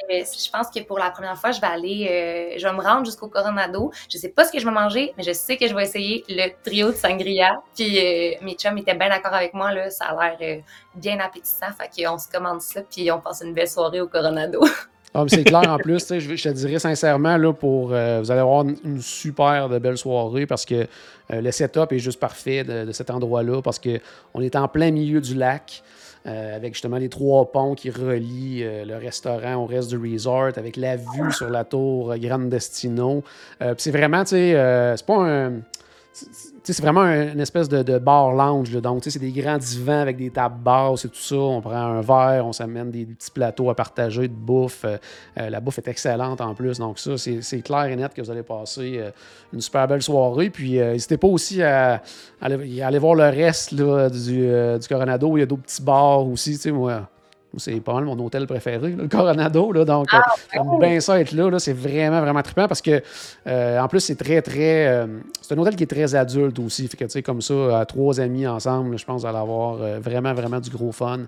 Je pense que pour la première fois, je vais aller, euh, je vais me rendre jusqu'au Coronado. Je sais pas ce que je vais manger, mais je sais que je vais essayer le trio de sangria. Puis euh, mes chums étaient bien d'accord avec moi, là, ça a l'air euh, bien appétissant. Fait qu'on se commande ça, puis on passe une belle soirée au Coronado. Ah, c'est clair en plus, je, je, te dirais sincèrement, là, pour, vous allez avoir une, super de belle soirée parce que le setup est juste parfait de, de cet endroit-là parce qu'on est en plein milieu du lac. Euh, avec justement les trois ponts qui relient euh, le restaurant au reste du resort, avec la vue sur la tour Grand Destino. Euh, c'est vraiment, tu sais, c'est pas un c'est vraiment une espèce de, bar lounge. Là. Donc, c'est des grands divans avec des tables basses et tout ça. On prend un verre, on s'amène des, petits plateaux à partager de bouffe. Euh, euh, la bouffe est excellente en plus. Donc, ça, c'est clair et net que vous allez passer euh, une super belle soirée. Puis, n'hésitez pas aussi à, aller, voir le reste du, du, Coronado. Il y a d'autres petits bars aussi. Moi, c'est pas mal mon hôtel préféré, le Coronado. Là, donc, Ah, j'aime bien ça être là. là c'est vraiment, vraiment trippant parce que, euh, en plus, c'est très, très. euh, c'est un hôtel qui est très adulte aussi. Fait que, tu sais, comme ça, à trois amis ensemble, je pense à avoir euh, vraiment, vraiment du gros fun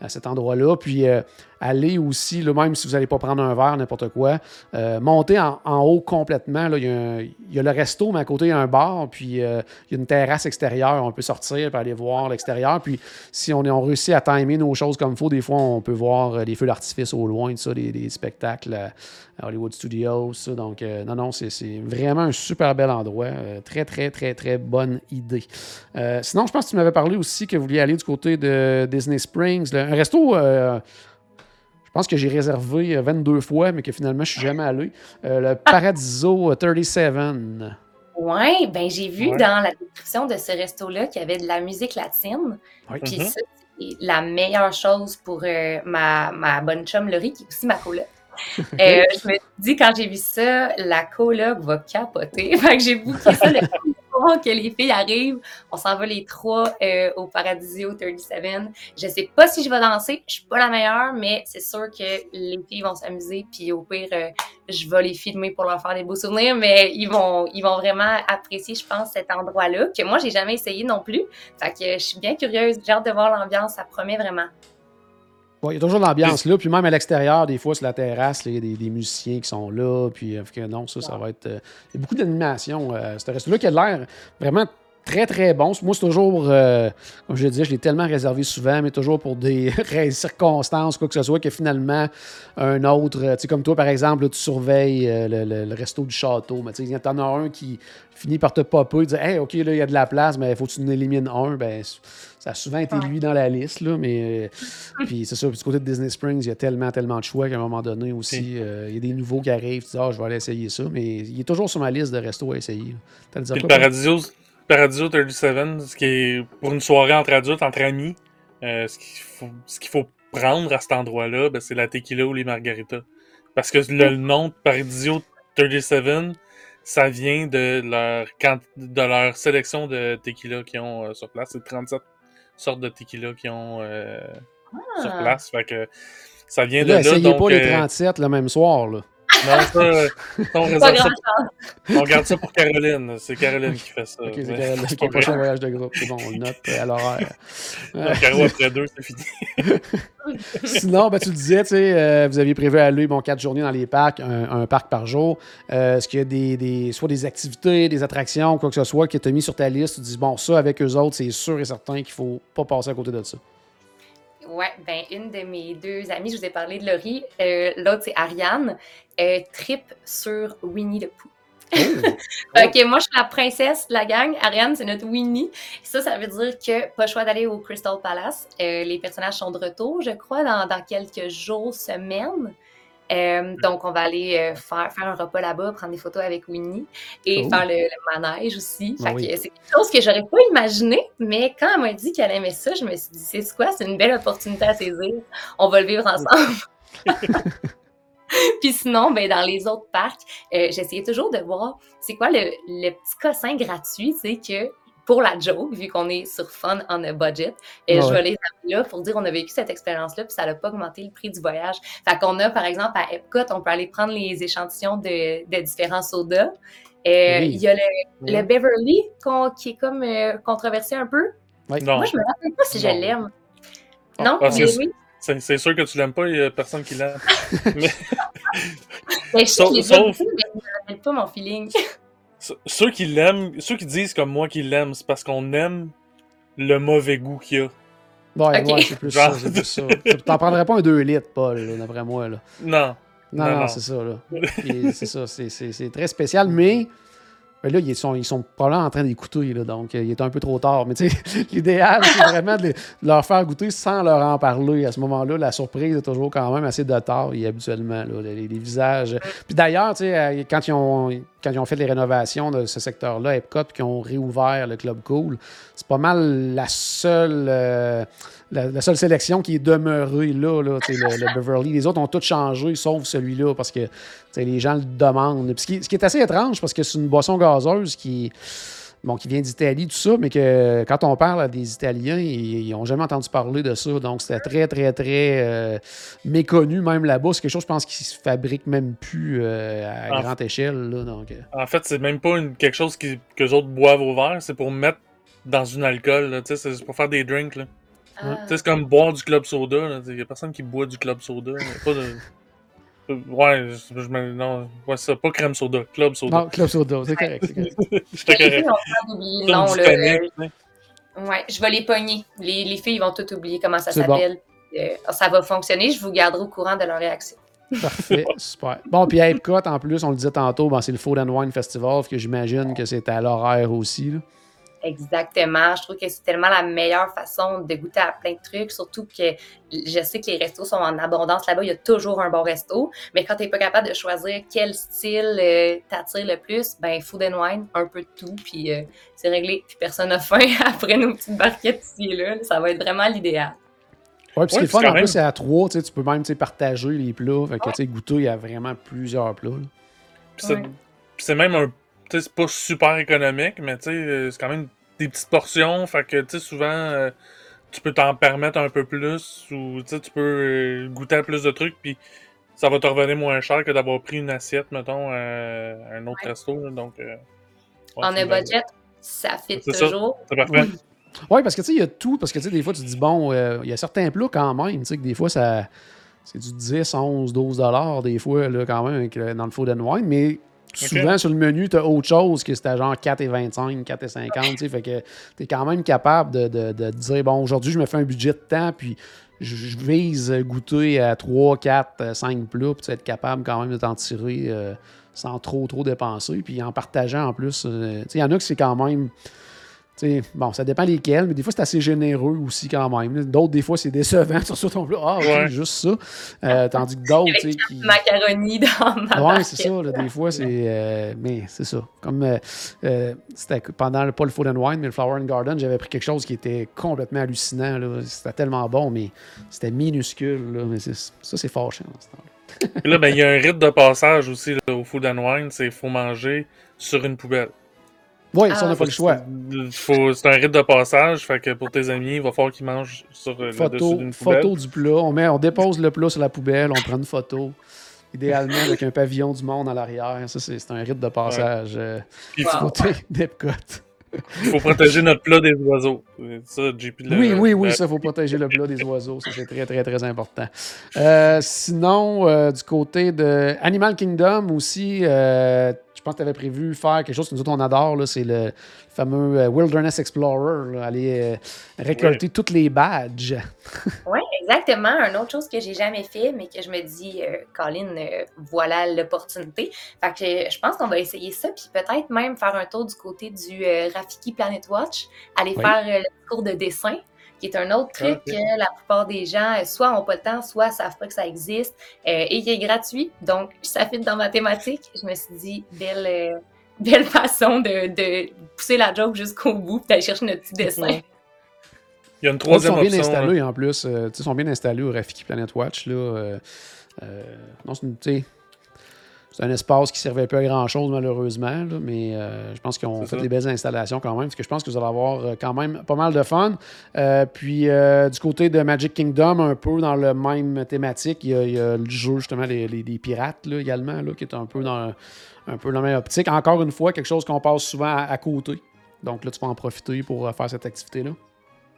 à cet endroit-là. Puis, euh, aller aussi, là, même si vous n'allez pas prendre un verre, n'importe quoi, euh, monter en, en haut complètement. Il y, a y le resto, mais à côté, il y a un bar. Puis, euh, il y a une terrasse extérieure. On peut sortir et aller voir l'extérieur. Puis, si on, on réussit à timer nos choses comme il faut, des fois, on peut voir euh, les feux d'artifice au loin, ça, des, des spectacles à, à Hollywood Studios. ça. Donc, euh, non, non, c'est c'est vraiment un super bel endroit. Euh, très, très, très, très bonne idée. Euh, sinon, je pense que tu m'avais parlé aussi que vous vouliez aller du côté de Disney Springs. Le- un resto. euh, je pense que j'ai réservé euh, 22 fois, mais que finalement, je suis jamais allé. Euh, le Paradiso 37. Ouais, ben j'ai vu Ouais. dans la description de ce resto-là qu'il y avait de la musique latine. Oui. Puis Mhm. ça, la meilleure chose pour euh, ma, ma bonne chum Laurie, qui est aussi ma coloc. Euh, je me dis, quand j'ai vu ça, la coloc va capoter. Fait que j'ai booké ça le que les filles arrivent. On s'en va les trois euh, au Paradisio 37. Je sais pas si je vais danser. Je suis pas la meilleure, mais c'est sûr que les filles vont s'amuser. Puis au pire, euh, je vais les filmer pour leur faire des beaux souvenirs. Mais ils vont, ils vont vraiment apprécier, je pense, cet endroit-là, que moi, j'ai jamais essayé non plus. Fait que je suis bien curieuse. J'ai hâte de voir l'ambiance. Ça promet vraiment. Ouais, il y a toujours l'ambiance là. Puis même à l'extérieur, des fois, sur la terrasse, il y a des, des musiciens qui sont là. Puis euh, fait que non, ça, ça va être. euh, il y a beaucoup d'animation. Euh, ce resto-là qui a l'air vraiment très, très bon. Moi, c'est toujours, euh, comme je disais, je l'ai tellement réservé souvent, mais toujours pour des circonstances, quoi que ce soit, que finalement, un autre, tu sais, comme toi, par exemple, là, tu surveilles euh, le, le- le resto du château. Mais tu sais, t'en as un qui finit par te popper, dire Hey, OK, là, il y a de la place, mais il faut que tu en élimines un. Ben, ça a souvent été lui dans la liste, là, mais. euh, puis c'est ça, puis du côté de Disney Springs, il y a tellement, tellement de choix qu'à un moment donné aussi, euh, il y a des nouveaux qui arrivent. Tu dis, ah, je vais aller essayer ça, mais il est toujours sur ma liste de restos à essayer. Puis le Paradiso, Paradiso 37, ce qui est pour une soirée entre adultes, entre amis, euh, ce qu'il faut, prendre à cet endroit-là, ben, c'est la tequila ou les margaritas. Parce que le nom de Paradiso 37, ça vient de leur, de leur sélection de tequila qu'ils ont sur place. C'est 37 sortes de tequila qu'ils ont euh, sur Ah. place. Fait que ça vient Là, de là. essayez donc, pas les euh, 37 le même soir. Là. Non, ça, euh, on, réserve ça, chance. on garde ça pour Caroline. C'est Caroline qui fait ça. Ok, c'est pas prochain voyage de groupe. C'est bon, on le note euh, à l'horaire. Caro, après deux, c'est fini. Sinon, ben, tu le disais, tu sais, euh, vous aviez prévu aller bon, quatre journées dans les parcs, un, un parc par jour. Euh, Est-ce qu'il y a des, des- soit des activités, des attractions, quoi que ce soit, qui t'a mis sur ta liste? Tu te dis, bon, ça, avec eux autres, c'est sûr et certain qu'il faut pas passer à côté de ça. Ouais, ben une de mes deux amies, je vous ai parlé de Laurie, euh, l'autre c'est Ariane, euh, trip sur Winnie le Pooh. Ok, moi je suis la princesse de la gang, Ariane c'est notre Winnie. Ça, ça veut dire que pas le choix d'aller au Crystal Palace. Euh, les personnages sont de retour, je crois, dans, dans quelques jours, semaines. Euh, donc, on va aller euh, faire, faire un repas là-bas, prendre des photos avec Winnie et faire le, le manège aussi. Ah Fait oui. que c'est quelque chose que j'aurais pas imaginé, mais quand elle m'a dit qu'elle aimait ça, je me suis dit, c'est quoi? C'est une belle opportunité à saisir. On va le vivre ensemble. Puis sinon, ben, dans les autres parcs, euh, j'essayais toujours de voir c'est quoi le, le petit cossin gratuit, tu sais, que pour la joke, vu qu'on est sur Fun on a budget, et Ouais, je vais les amener là pour dire on a vécu cette expérience-là, puis ça n'a pas augmenté le prix du voyage. Fait qu'on a, par exemple, à Epcot, on peut aller prendre les échantillons de, de différents sodas. Euh, Oui. Il y a le, le Beverly qui est comme euh, controversé un peu. Non, Moi, je me rappelle pas si je Non. l'aime. Ah, Non, mais oui. c'est sûr que tu l'aimes pas, il y a personne qui l'aime. Ben, je sais Sauf- que déjà sauf- mais je me rappelle pas mon feeling. Ce- Ceux qui l'aiment, ceux qui disent comme moi qu'ils l'aiment, c'est parce qu'on aime le mauvais goût qu'il y a. Ouais, Ok. ouais, c'est plus ça, c'est plus ça. Tu T'en prendrais pas un 2 litres, Paul, d'après moi. Là. Non. Non, Non, non, non. c'est ça. Là. C'est ça, c'est très spécial, mais ben là, ils sont, ils sont probablement en train d'écouter, donc euh, il est un peu trop tard. Mais l'idéal, c'est vraiment de, leur faire goûter sans leur en parler. À ce moment-là, la surprise est toujours quand même assez de taille, habituellement, les, les visages. Puis d'ailleurs, euh, quand, ils ont, quand ils ont fait les rénovations de ce secteur-là, Epcot, puis qu'ils ont réouvert le Club Cool, c'est pas mal la seule... euh, la, la seule sélection qui est demeurée là, le, le Beverly. Les autres ont tous changé, sauf celui-là, parce que les gens le demandent. Puis ce, qui, ce qui est assez étrange, parce que c'est une boisson gazeuse qui. bon, qui vient d'Italie, tout ça, mais que quand on parle à des Italiens, ils n'ont jamais entendu parler de ça. Donc, c'était très, très, très euh, méconnu, même là-bas. C'est quelque chose, je pense, qui se fabrique même plus euh, à En grande échelle. Là, donc, euh, En fait, c'est même pas une- quelque chose qui, que les autres boivent au verre, c'est pour mettre dans une alcool. là, tu sais, C'est pour faire des drinks. Là. Tu sais, C'est comme boire du club soda. Il y a personne qui boit du club soda. pas de... Ouais, je, je me- non, ouais, ça, pas crème soda, club soda. Non, Club Soda, c'est correct. c'est correct. J'étais Les filles correct. peur d'oublier le sais. Ouais, je vais les pogner. Les, les filles vont toutes oublier comment ça bon. s'appelle. Euh, ça va fonctionner. Je vous garderai au courant de leur réaction. Parfait, super. Bon, puis à Epcot, en plus, on le disait tantôt, ben, c'est le Food and Wine Festival, que j'imagine que c'est à l'horaire aussi. là. Exactement. Je trouve que c'est tellement la meilleure façon de goûter à plein de trucs. Surtout que je sais que les restos sont en abondance là-bas. Il y a toujours un bon resto. Mais quand tu n'es pas capable de choisir quel style euh, t'attire le plus, ben food and wine, un peu de tout. Puis euh, c'est réglé. Puis personne n'a faim après nos petites barquettes ici et là. Ça va être vraiment l'idéal. Ouais, puis ce Ouais, qui est fun, en plus, c'est à trois, tu peux même partager les plats. Fait que, tu sais, goûter, il y a vraiment plusieurs plats. là. Puis c'est- Ouais. puis c'est même un. C'est pas super économique, mais euh, c'est quand même des petites portions. Fait que, souvent, euh, tu peux t'en permettre un peu plus ou, tu peux euh, goûter à plus de trucs, puis ça va te revenir moins cher que d'avoir pris une assiette, mettons, euh, à un autre Ouais. resto. là. donc, euh, ouais, en un budget, ça fit toujours. C'est parfait. Oui, parce que tu sais, il y a tout. Parce que tu sais, des fois, tu te dis, bon, euh, il y a certains plats quand même, tu sais, que des fois, ça. C'est du 10, 11, 12 dollars des fois, là, quand même, avec dans le food and wine. Mais souvent, sur le menu, tu as autre chose que c'était genre 4,25, 4,50. tu sais, Fait que tu es quand même capable de, de- de dire, bon, aujourd'hui, je me fais un budget de temps, puis je, je vise goûter à 3, 4, 5 plats, puis être capable quand même de t'en tirer euh, sans trop, trop dépenser. Puis en partageant en plus, euh, il y en a que c'est quand même. Bon, ça dépend lesquels, mais des fois, c'est assez généreux aussi quand même. D'autres, des fois, c'est décevant sur ce ton plat. Ah, Ouais. juste ça. Euh, tandis que d'autres, tu sais, qui... Macaroni dans ma Ouais, barquette. c'est ça. là, des fois, c'est. euh, mais c'est ça. Comme euh, euh, c'était pendant le, pas le Food and Wine, mais le Flower and Garden, j'avais pris quelque chose qui était complètement hallucinant. là. C'était tellement bon, mais c'était minuscule. Là, mais c'est- ça, c'est fâchant. dans ce temps-là. Là, ben, il y a un rite de passage aussi là, au Food and Wine, c'est faut manger sur une poubelle. Oui, Ah. ça, on n'a pas le choix. C'est un rite de passage, fait que pour tes amis, il va falloir qu'ils mangent sur euh, le dessus Photo, d'une poubelle. photo du plat. On, met, on dépose le plat sur la poubelle, on prend une photo. Idéalement avec un pavillon du monde à l'arrière. Ça, c'est un rite de passage euh, Puis du il faut, d'Epcot. faut protéger notre plat des oiseaux. Ça, JP l'a- Oui, oui, oui, ça, faut protéger le plat des oiseaux. Ça, c'est très, très, très important. Euh, sinon, euh, du côté de Animal Kingdom aussi, euh, pense que tu avais prévu faire quelque chose que nous autres, on adore. C'est le fameux euh, Wilderness Explorer. là, aller euh, récolter tous les badges. Oui, exactement. Une autre chose que j'ai jamais fait, mais que je me dis, euh, Colin, euh, voilà l'opportunité. Fait que je pense qu'on va essayer ça, puis peut-être même faire un tour du côté du euh, Rafiki Planet Watch, aller Oui. faire euh, le cours de dessin, qui est un autre truc Ok. que la plupart des gens, euh, soit n'ont pas le temps, soit savent pas que ça existe, euh, et qui est gratuit. Donc, ça fit dans ma thématique. Je me suis dit, belle, euh, belle façon de, de pousser la joke jusqu'au bout, puis d'aller chercher notre petit dessin. Ouais. Il y a une Ils troisième sont bien option. hein. installés en plus. euh, ils sont bien installés au Rafiki Planet Watch. Là, euh, euh, non, c'est une- tu sais, c'est un espace qui servait pas à grand chose malheureusement, là, mais euh, je pense qu'ils ont C'est fait ça. des belles installations quand même, parce que je pense que vous allez avoir euh, quand même pas mal de fun. Euh, puis euh, du côté de Magic Kingdom, un peu dans le même thématique, il y a, il y a le jeu justement des les, pirates là, également, là, qui est un peu dans un peu la même optique. Encore une fois, quelque chose qu'on passe souvent à, à côté. Donc là, tu peux en profiter pour faire cette activité-là.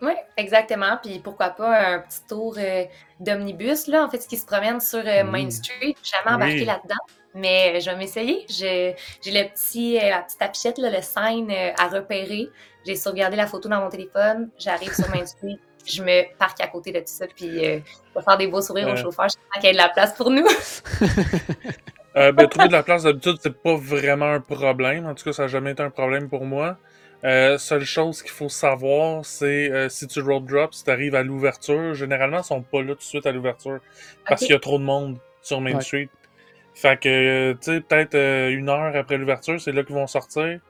Oui, exactement. Puis pourquoi pas un petit tour euh, d'omnibus, là, en fait, ce qui se promène sur euh, Mm. Main Street. Jamais embarquée Oui. là-dedans, mais euh, je vais m'essayer. J'ai le petit, euh, la petite affichette, là, le sign euh, à repérer. J'ai sauvegardé la photo dans mon téléphone. J'arrive sur Main Street. Je me parque à côté de tout ça, puis euh, je vais faire des beaux sourires au chauffeur. J'espère qu'il y a de la place pour nous. Euh, ben, trouver de la place d'habitude, c'est pas vraiment un problème. En tout cas, ça n'a jamais été un problème pour moi. Euh, seule chose qu'il faut savoir, c'est euh, si tu road drop, si tu arrives à l'ouverture, généralement, ils sont pas là tout de suite à l'ouverture parce qu'il y a trop de monde sur Main Ouais. Street. Fait que, tu sais, peut-être euh, une heure après l'ouverture, c'est là qu'ils vont sortir.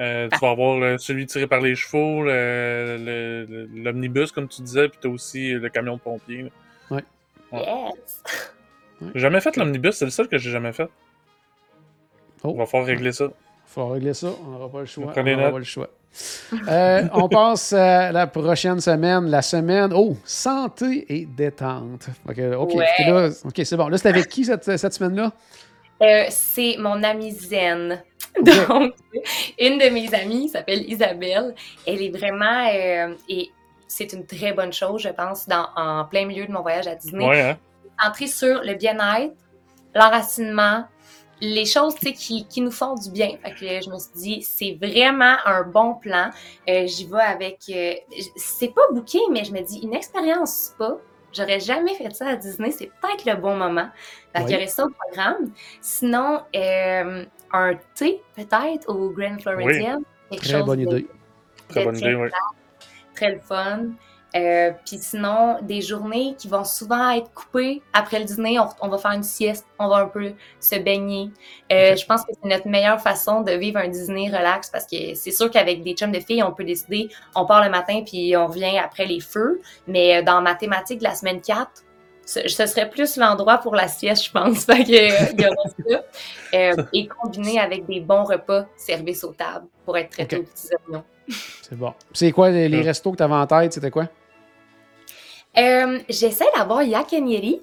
Euh, tu vas avoir celui tiré par les chevaux, le- le- le- l'omnibus, comme tu disais, puis tu as aussi le camion de pompier. là. Ouais. Yes! J'ai jamais fait l'omnibus, c'est le seul que j'ai jamais fait. Oh. On va falloir régler ça. faut régler ça. On n'aura pas le choix. Prenez on n'aura pas le choix. Euh, on passe à la prochaine semaine, la semaine, oh, santé et détente. Ok, ok, Ouais. c'est bon. Là, c'est avec qui cette, cette semaine-là? Euh, c'est mon amie Zen. Donc, une de mes amies s'appelle Isabelle. Elle est vraiment. euh, et c'est une très bonne chose, je pense, dans, en plein milieu de mon voyage à Disney. Ouais, hein? Centrée sur le bien-être, l'enracinement, les choses qui, qui nous font du bien. Fait que je me suis dit, c'est vraiment un bon plan. Euh, J'y vais avec. euh, c'est pas bouqué, mais je me dis, une expérience spa. J'aurais jamais fait ça à Disney, c'est peut-être le bon moment. Fait qu'il y Oui. aurait ça au programme. Sinon, euh, un thé, peut-être, au Grand Floridian. Quelque Très chose bonne de- idée. Très de bonne idée, oui. très le fun. Euh, Puis sinon, des journées qui vont souvent être coupées. Après le dîner, on, on va faire une sieste, on va un peu se baigner. Euh. Je pense que c'est notre meilleure façon de vivre un dîner relax parce que c'est sûr qu'avec des chums de filles, on peut décider, on part le matin puis on revient après les feux. Mais euh, dans mathématiques de la semaine 4, ce, ce serait plus l'endroit pour la sieste, je pense. Fait que, euh, il y aura ça. Euh, et combiné avec des bons repas services aux tables pour être traités Ok. aux petits oignons. C'est bon. C'est quoi les, les Euh. restos que tu avais en tête? C'était quoi? Euh, J'essaie d'avoir Yak and Yeti,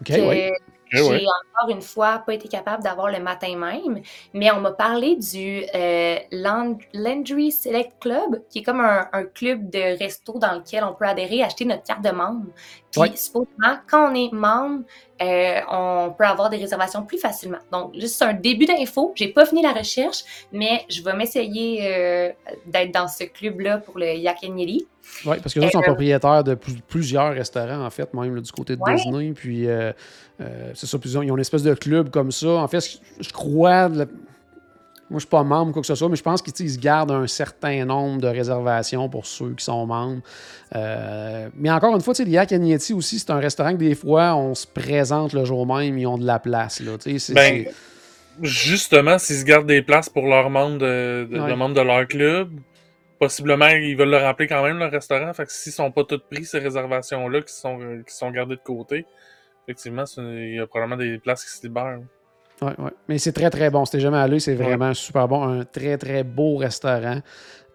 OK, que oui. J'ai ouais. encore une fois pas été capable d'avoir le matin même, mais on m'a parlé du euh, Land- Landry Select Club, qui est comme un, un club de resto dans lequel on peut adhérer, acheter notre carte de membre. Puis, Ouais. supposément, quand on est membre, euh, on peut avoir des réservations plus facilement. Donc, juste un début d'info. J'ai pas fini la recherche, mais je vais m'essayer euh, d'être dans ce club-là pour le Yak and Yeti. Oui, parce que sont Euh, propriétaires de plus- plusieurs restaurants, en fait, même là, du côté de Ouais. Disney. Puis, euh, c'est ça, ils ont, ils ont une espèce de club comme ça. En fait, je, je crois. le- moi, je suis pas membre, quoi que ce soit, mais je pense qu'ils se gardent un certain nombre de réservations pour ceux qui sont membres. Euh, mais encore une fois, le and Yeti aussi, c'est un restaurant que des fois, on se présente le jour même, ils ont de la place. Là, Ben, Justement, s'ils se gardent des places pour leurs membres de, de, Ouais. de leur club, possiblement ils veulent le remplir quand même, le restaurant. Fait que s'ils sont pas tous pris, ces réservations-là, qui sont, qui sont gardées de côté, effectivement, il y a probablement des places qui se libèrent. Ouais, ouais. Mais c'est très, très bon. C'était jamais allé, c'est vraiment super bon. Un très, très beau restaurant.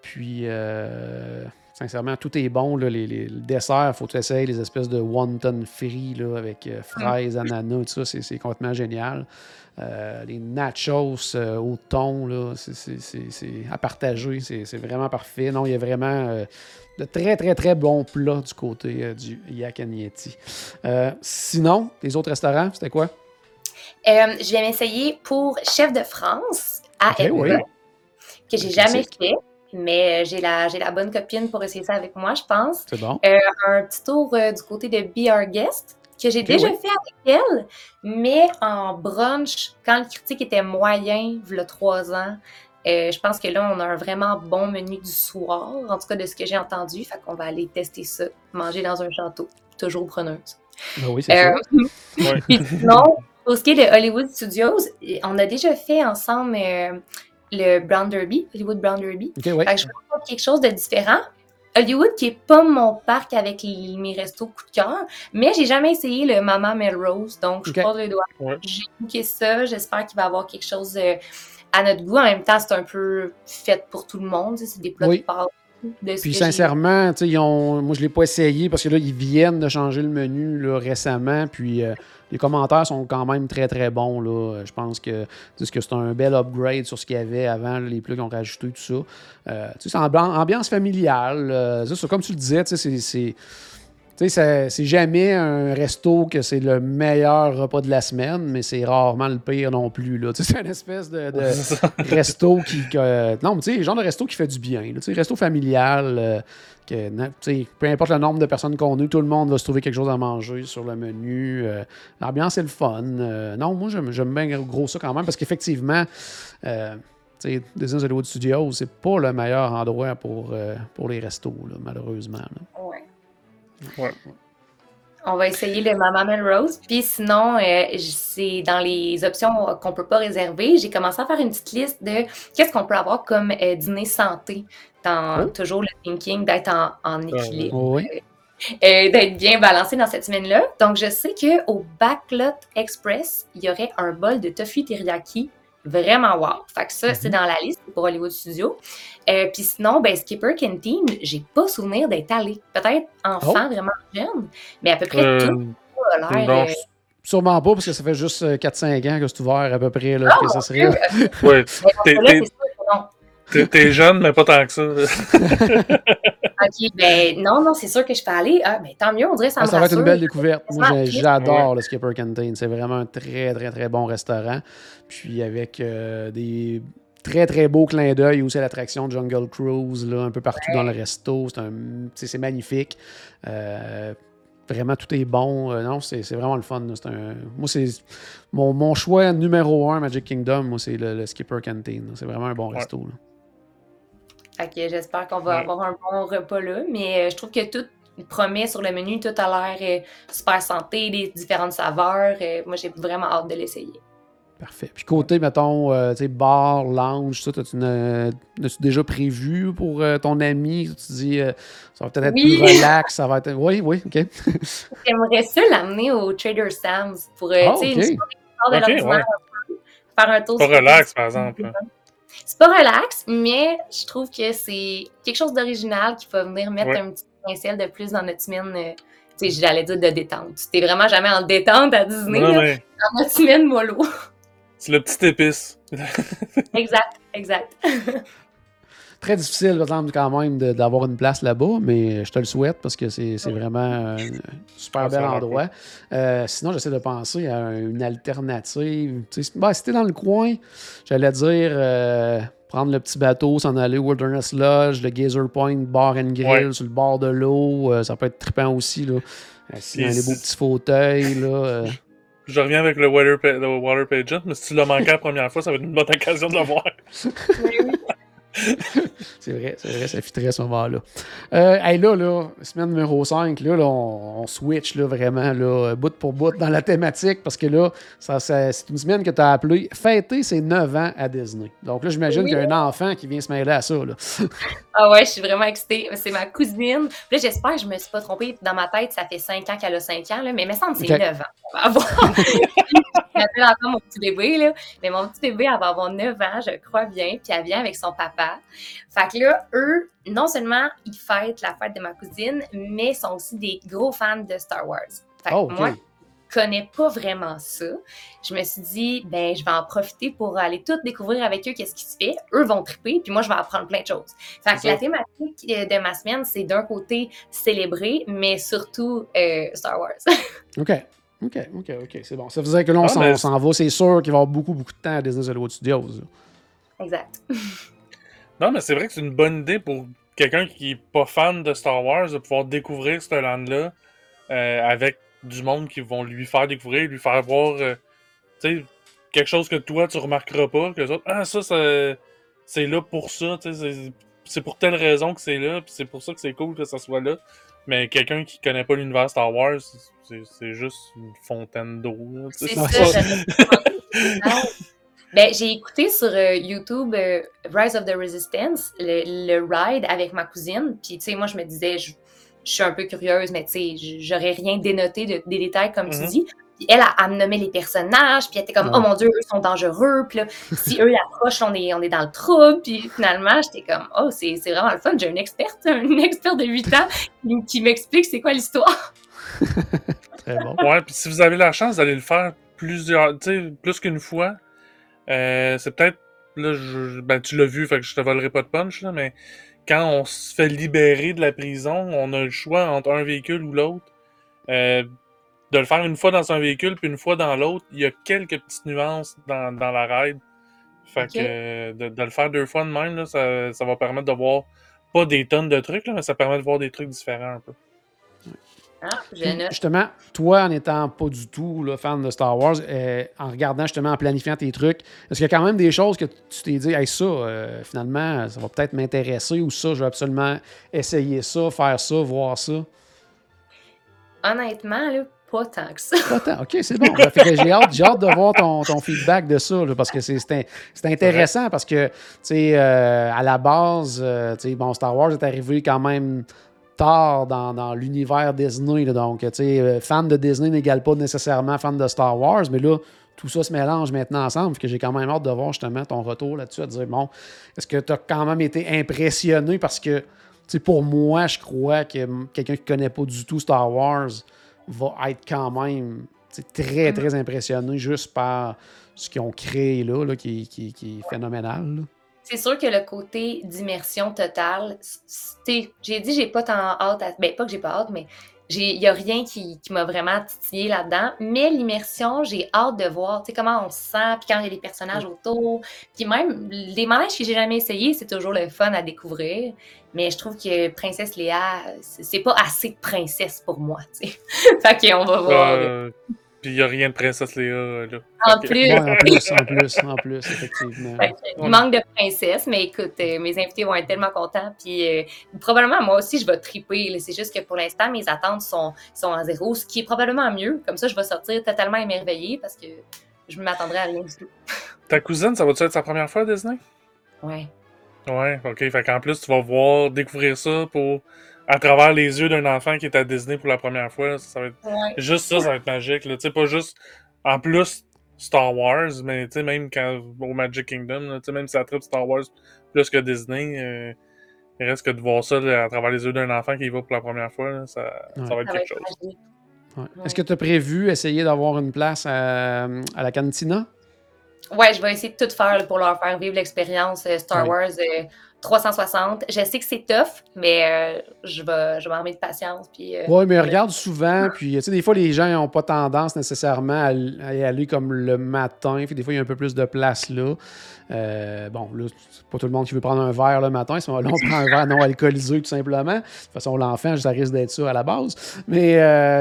Puis, euh, sincèrement, tout est bon. Là. Les, les- le dessert, il faut que tu essayes les espèces de wonton frits là, avec euh, fraises, ananas, tout ça. C'est complètement génial. Euh, les nachos euh, au thon, là, c'est, à partager. C'est, vraiment parfait. Non, il y a vraiment euh, de très, très, très bons plats du côté du Yak sinon, les autres restaurants, c'était quoi? Je vais m'essayer pour Chef de France à Ok, Edinburgh, oui. que j'ai jamais fait, mais j'ai la, la bonne copine pour essayer ça avec moi, je pense. C'est bon. Un petit tour du côté de Be Our Guest, que j'ai déjà oui. fait avec elle, mais en brunch, quand le critique était moyen, il y a trois ans. Euh, je pense que là, on a un vraiment bon menu du soir, en tout cas de ce que j'ai entendu. Fait qu'on va aller tester ça, manger dans un château, toujours preneuse. Ben oui, c'est Euh, ça. Ouais. puis sinon, pour ce qui est de Hollywood Studios, on a déjà fait ensemble euh, le Brown Derby, Hollywood Brown Derby. OK, ouais. Fait que je vais faire quelque chose de différent. Hollywood, qui est pas mon parc avec les- mes restos coup de cœur, mais j'ai jamais essayé le Mama Melrose, donc je croise les doigts. Ouais. J'ai booké ça, j'espère qu'il va y avoir quelque chose euh, à notre goût. En même temps, c'est un peu fait pour tout le monde, c'est des plats Oui. de pâtes. De Puis sincèrement, ils ont... moi je l'ai pas essayé parce que là, ils viennent de changer le menu là, récemment. Puis euh, les commentaires sont quand même très très bons. Là. Je pense que, que c'est un bel upgrade sur ce qu'il y avait avant, les qu'ils ont rajouté, tout ça. Euh, c'est ambi- ambiance familiale. euh, ça, comme tu le disais, tu sais, c'est- c'est. Tu sais, c'est jamais un resto que c'est le meilleur repas de la semaine, mais c'est rarement le pire non plus. Là. Tu sais, C'est une espèce de, resto qui. que- non, mais tu sais, le genre de resto qui fait du bien. là. Tu sais, resto familial. euh, que, na- tu sais, peu importe le nombre de personnes qu'on est, tout le monde va se trouver quelque chose à manger sur le menu. euh, L'ambiance est le fun. euh, non, moi, j'aime bien gros ça quand même parce qu'effectivement, euh, tu sais, Disney's Hollywood Studios, c'est pas le meilleur endroit pour, euh, pour les restos, là, malheureusement. là. Ouais. Ouais. On va essayer le Mama Melrose. Puis sinon, euh, c'est dans les options qu'on peut pas réserver. J'ai commencé à faire une petite liste de qu'est-ce qu'on peut avoir comme euh, dîner santé. Dans Oh. toujours le thinking d'être en, en équilibre, Oui. euh, d'être bien balancé dans cette semaine-là. Donc, je sais qu'au Backlot Express, il y aurait un bol de tofu teriyaki vraiment wow. Fait que ça, c'est Mhm. dans la liste pour Hollywood Studios. Euh, Puis sinon, ben, Skipper Canteen, j'ai pas souvenir d'être allé. Peut-être enfant, vraiment jeune, mais à peu près Euh, tout a l'air. euh, Sûrement pas, parce que ça fait juste euh, 4-5 ans que c'est ouvert à peu près. Là, Oh, que ça serait... t'es- c'est jeune, mais pas tant que ça. Ok, ben non, non, c'est sûr que je peux aller. Ah, ben tant mieux, on dirait que ça Ah, me ça va être une belle découverte. Moi, j'adore le Skipper Canteen. C'est vraiment un très, très, très bon restaurant. Puis avec euh, des très, très beaux clins d'œil aussi à l'attraction Jungle Cruise, là, un peu partout dans le resto. C'est un- tu sais, c'est magnifique. Euh, vraiment, tout est bon. Euh, non, c'est c'est vraiment le fun. C'est un- moi, c'est mon, mon choix numéro un Magic Kingdom. Moi, c'est le, le Skipper Canteen. C'est vraiment un bon Ouais. resto. là. Fait que j'espère qu'on va Ouais. avoir un bon repas là. Mais euh, je trouve que tout promet sur le menu, tout a l'air euh, super santé, des différentes saveurs. Euh, moi, j'ai vraiment hâte de l'essayer. Parfait. Puis côté, mettons, euh, tu sais, bar, lounge, ça, as-tu déjà prévu pour euh, ton ami? Tu dis, euh, ça va peut-être être Oui. plus relax, ça va être... Oui, oui, OK. J'aimerais ça l'amener au Trader Sam's pour euh, Ah, tu sais, ok. une soirée hors de Ok, l'ordinaire, ouais. un peu, faire un tour. Pas relax, par exemple. là. C'est pas relax, mais je trouve que c'est quelque chose d'original qui va venir mettre Ouais. un petit pincel de plus dans notre semaine. euh, tu sais, j'allais dire de détente. T'es vraiment jamais en détente à Disney, dans notre semaine mollo. c'est le petit épice. exact, exact. Très difficile, par exemple, quand même, d'avoir une place là-bas, mais je te le souhaite parce que c'est vraiment un super bel endroit. Euh, sinon, j'essaie de penser à une alternative. Ben, si t'es dans le coin, j'allais dire euh, prendre le petit bateau, s'en aller au Wilderness Lodge, le Gazer Point Bar and Grill Ouais. sur le bord de l'eau. euh, ça peut être trippant aussi. Là. Assis dans beaux petits fauteuils. Là, euh. Je reviens avec le water, le water pageant, mais si tu l'as manqué la première fois, ça va être une bonne occasion de le voir. C'est vrai, c'est vrai, ça fitterait à ce moment-là. Euh, hey, là, là, semaine numéro 5, là, là, on, on switch là, vraiment là, bout pour bout dans la thématique parce que là, ça, ça- c'est une semaine que tu as appelée Fêter ses 9 ans à Disney. Donc là, j'imagine Oui. qu'il y a un enfant qui vient se mêler à ça. Là. Ah ouais, je suis vraiment excitée. C'est ma cousine. Puis Là, j'espère que je me suis pas trompée. Dans ma tête, ça fait 5 ans qu'elle a 5 ans, là, mais il me semble que c'est Ok. 9 ans. Elle va avoir. J'appelle encore mon petit bébé, là. Mais mon petit bébé, elle va avoir 9 ans, je crois bien. Puis elle vient avec son papa. Fait que là, eux, non seulement ils fêtent la fête de ma cousine, mais sont aussi des gros fans de Star Wars. Fait que Oh, OK. moi, je connais pas vraiment ça. Je me suis dit, ben, je vais en profiter pour aller tout découvrir avec eux qu'est-ce qui se fait. Eux vont triper, puis moi, je vais apprendre plein de choses. Fait que la thématique euh, de ma semaine, c'est d'un côté célébrer, mais surtout euh, Star Wars. OK. OK, OK, OK, c'est bon. Ça faisait que là, on Ah, s'en mais- on s'en va. C'est sûr qu'il va y avoir beaucoup, beaucoup de temps à Disney Hollywood Studios. là. exact. Non, mais c'est vrai que c'est une bonne idée pour quelqu'un qui est pas fan de Star Wars de pouvoir découvrir ce land-là euh, avec du monde qui vont lui faire découvrir, lui faire voir euh, tu sais, quelque chose que toi tu remarqueras pas, que les autres, ah ça, ça c'est là pour ça, tu sais, c'est- c'est pour telle raison que c'est là, puis c'est pour ça que c'est cool que ça soit là. Mais quelqu'un qui connaît pas l'univers Star Wars, c'est c'est juste une fontaine d'eau. C'est ça, ça-. Ben, j'ai écouté sur euh, YouTube euh, Rise of the Resistance, le, le ride avec ma cousine. Puis, tu sais, moi, je me disais, je, je suis un peu curieuse, mais tu sais, j'aurais rien dénoté de, des détails, comme tu Mhm. dis. Puis elle, elle, elle me nommait les personnages, puis elle était comme, Ouais. oh mon Dieu, eux sont dangereux. Puis là, si eux l'approchent, on est, on est dans le trouble. Puis finalement, j'étais comme, oh, c'est c'est vraiment le fun. J'ai une experte, une experte de 8 ans qui, qui m'explique c'est quoi l'histoire. Très bon. Ouais, puis si vous avez la chance d'aller le faire plusieurs, tu sais, plus qu'une fois, euh, c'est peut-être, là, je, ben, tu l'as vu, fait que je te volerai pas de punch, là, mais quand on se fait libérer de la prison, on a le choix entre un véhicule ou l'autre. Euh, de le faire une fois dans un véhicule puis une fois dans l'autre, il y a quelques petites nuances dans, dans la ride. Fait que de, de le faire deux fois de même, là, ça, ça va permettre de voir pas des tonnes de trucs, là, mais ça permet de voir des trucs différents un peu. Ah, Puis, justement, toi, en étant pas du tout là, fan de Star Wars, euh, en regardant justement, en planifiant tes trucs, est-ce qu'il y a quand même des choses que tu t'es dit, hey, ça, euh, finalement, ça va peut-être m'intéresser ou ça, je vais absolument essayer ça, faire ça, voir ça? Honnêtement, là, pas tant que ça. Pas tant. OK, c'est bon. Que j'ai hâte, j'ai hâte de voir ton, ton feedback de ça, là, parce que c'est, c'est, in- c'est intéressant, parce que, tu sais, euh, à la base, euh, tu sais, bon, Star Wars est arrivé quand même tard dans, dans l'univers Disney, là, donc, tu sais, euh, fan de Disney n'égale pas nécessairement fan de Star Wars, mais là, tout ça se mélange maintenant ensemble, que j'ai quand même hâte de voir justement ton retour là-dessus, à dire, bon, est-ce que tu as quand même été impressionné parce que, tu sais, pour moi, je crois que quelqu'un qui ne connaît pas du tout Star Wars va être quand même très, très impressionné juste par ce qu'ils ont créé là, là qui, qui, est phénoménal. C'est sûr que le côté d'immersion totale, j'ai dit j'ai pas tant hâte, à, ben pas que j'ai pas hâte, mais il n'y a rien qui, m'a vraiment titillé là-dedans. Mais l'immersion, j'ai hâte de voir comment on se sent, puis quand il y a des personnages autour. Puis même, les manèges que j'ai jamais essayé, c'est toujours le fun à découvrir. Mais je trouve que Princesse Léa, c'est pas assez de princesse pour moi. fait qu'on va voir. Euh, puis il n'y a rien de princesse Léa, là. En plus. en plus, en plus, en plus, effectivement. il manque de princesse, mais écoute, euh, mes invités vont être tellement contents. Puis euh, probablement, moi aussi, je vais triper. C'est juste que pour l'instant, mes attentes sont, sont à zéro, ce qui est probablement mieux. Comme ça, je vais sortir totalement émerveillée parce que je ne m'attendrai à rien du tout. Ta cousine, ça va-tu être sa première fois à Disney? Ouais. Ouais, ok. Fait qu'en plus, tu vas voir, découvrir ça pour à travers les yeux d'un enfant qui est à Disney pour la première fois. Ça, va être... Juste ça, ça va être magique. Tu sais, pas juste. En plus, Star Wars, mais tu sais, même quand au Magic Kingdom, tu sais, même si ça tripe Star Wars plus que Disney, euh, il reste que de voir ça à travers les yeux d'un enfant qui y va pour la première fois, ça, ça, va être quelque chose. Est-ce que tu as prévu essayer d'avoir une place à, à la cantina? Ouais, je vais essayer de tout faire pour leur faire vivre l'expérience euh, Star Wars. Euh, 360. Je sais que c'est tough, mais euh, je vais, je vais m'armer de patience. Puis, euh, oui, mais regarde souvent, puis tu sais, des fois, les gens n'ont pas tendance nécessairement à, y aller comme le matin, puis des fois, il y a un peu plus de place là. Euh, bon, là, c'est pas tout le monde qui veut prendre un verre le matin. Si on, là, on prend un verre non alcoolisé, tout simplement. De toute façon, l'enfant, ça risque d'être ça à la base. Mais,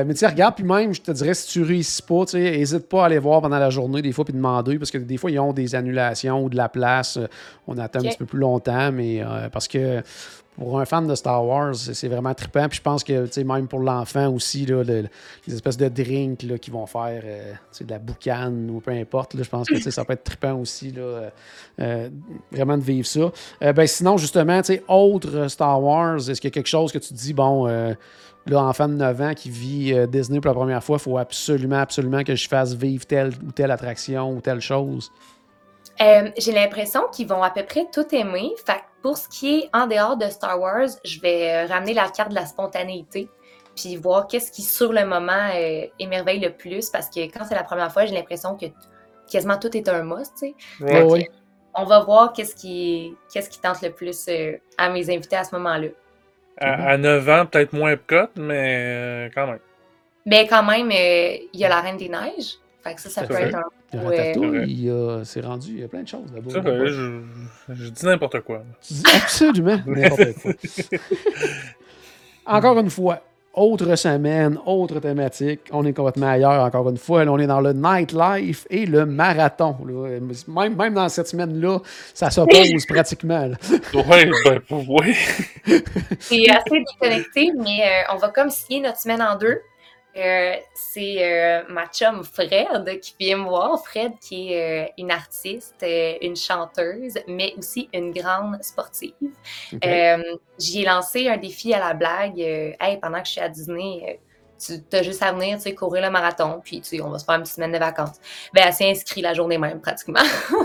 mais tu sais, regarde, puis même, je te dirais, si tu réussis pas, tu sais, n'hésite pas à aller voir pendant la journée, des fois, puis demander, parce que des fois, ils ont des annulations ou de la place. On attend un petit peu plus longtemps, mais euh, parce que pour un fan de Star Wars, c'est vraiment trippant. Puis je pense que même pour l'enfant aussi, là, les espèces de drinks qui vont faire euh, de la boucane ou peu importe, je pense que ça peut être trippant aussi, là, euh, vraiment de vivre ça. ben, sinon, justement, autre Star Wars, est-ce qu'il y a quelque chose que tu dis, bon, là, enfant de 9 ans qui vit Disney pour la première fois, il faut absolument, absolument que je fasse vivre telle ou telle attraction ou telle chose? Euh, j'ai l'impression qu'ils vont à peu près tout aimer. Fait pour ce qui est en dehors de Star Wars, je vais euh, ramener la carte de la spontanéité, puis voir qu'est-ce qui, sur le moment, euh, émerveille le plus. Parce que quand c'est la première fois, j'ai l'impression que quasiment tout est un must, tu sais. On va voir qu'est-ce qui, qu'est-ce qui tente le plus à mes invités à ce moment-là. À, 9 ans, peut-être moins Epcot, mais quand même. Mais quand même, il y a la Reine des Neiges. Fait que ça, ça, peut être un il a, c'est rendu, il y a plein de choses là-bas. je, je, dis n'importe quoi. absolument n'importe quoi. encore une fois, autre semaine, autre thématique. On est complètement ailleurs, encore une fois. on est dans le nightlife et le marathon. Même, même dans cette semaine-là, ça s'oppose pratiquement. Oui, ben, oui. c'est assez déconnecté, mais euh, on va comme scier notre semaine en deux. Euh, c'est euh, ma chum Fred qui vient me voir. Fred qui est euh, une artiste, une chanteuse, mais aussi une grande sportive. J'y ai lancé un défi à la blague. hey, pendant que je suis à Disney, tu as juste à venir, tu sais, courir le marathon, puis tu sais, on va se faire une petite semaine de vacances. Ben, elle s'est inscrite la journée même, pratiquement.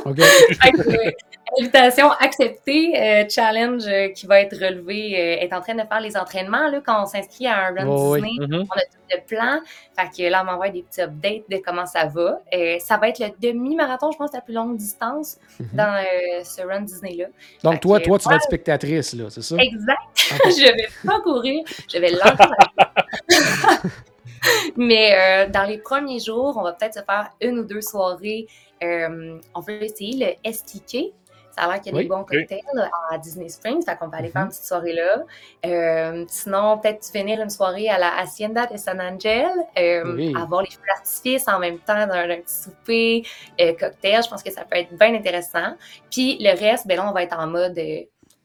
OK. invitation acceptée, euh, challenge euh, qui va être relevé, euh, est en train de faire les entraînements, là, quand on s'inscrit à un run oh, Disney, mm-hmm. on a tout le plan. Fait que là, on m'envoie des petits updates de comment ça va. ça va être le demi-marathon, je pense, la plus longue distance mm-hmm. dans ce run Disney-là. Donc, toi, toi, tu vas être spectatrice, là, c'est ça? Exact. je vais pas courir, je vais lancer Mais dans les premiers jours, on va peut-être se faire une ou deux soirées. On veut essayer le STK. Ça a l'air qu'il y a des bons cocktails à Disney Springs, fait qu'on va aller faire une mm-hmm. petite soirée là. Euh, sinon, peut-être finir une soirée à la Hacienda de San Angel, avoir les feux d'artifice en même temps dans un petit souper, cocktail. Je pense que ça peut être bien intéressant. Puis le reste, ben là, on va être en mode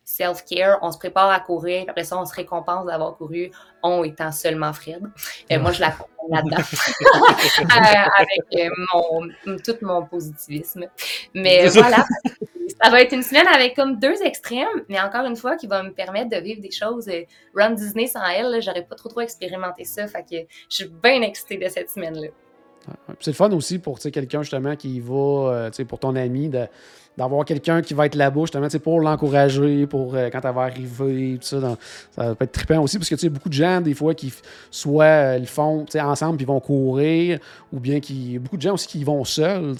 self-care, on se prépare à courir, après ça, on se récompense d'avoir couru, on étant seulement Fred. Euh, moi, je la là-dedans, euh, avec euh, tout mon positivisme. Mais voilà, ça va être une semaine avec comme deux extrêmes, mais encore une fois, qui va me permettre de vivre des choses. Run Disney sans elle, j'aurais pas trop trop expérimenté ça, fait que je suis bien excitée de cette semaine-là. C'est le fun aussi pour quelqu'un justement qui va, euh, pour ton ami, d'avoir quelqu'un qui va être là-bas justement pour l'encourager, pour euh, quand elle va arriver, tout ça. ça peut être trippant aussi parce que tu sais, beaucoup de gens, des fois, qui soit euh, font ensemble puis vont courir, ou bien qui. Beaucoup de gens aussi qui vont seuls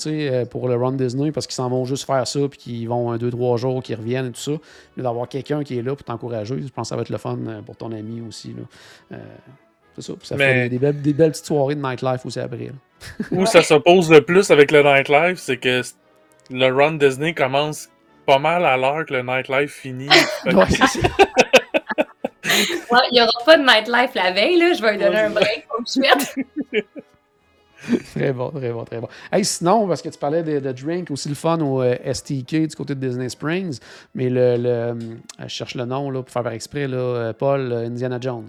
pour le Run Disney parce qu'ils s'en vont juste faire ça puis qu'ils vont un, deux, trois jours, qu'ils reviennent et tout ça. D'avoir quelqu'un qui est là pour t'encourager, je pense que ça va être le fun pour ton ami aussi. Là. C'est ça. ça fait des, belles, des, belles, petites soirées de nightlife aussi après. Où ça s'oppose le plus avec le nightlife, c'est que le run Disney commence pas mal à l'heure que le nightlife finit. il n'y aura pas de nightlife la veille, là. je vais lui donner un break comme je très bon, très bon, très bon. Hey, sinon, parce que tu parlais de, drink, aussi le fun au euh, STK du côté de Disney Springs, mais le, le euh, je cherche le nom là, pour faire exprès, là, euh, Paul Indiana Jones.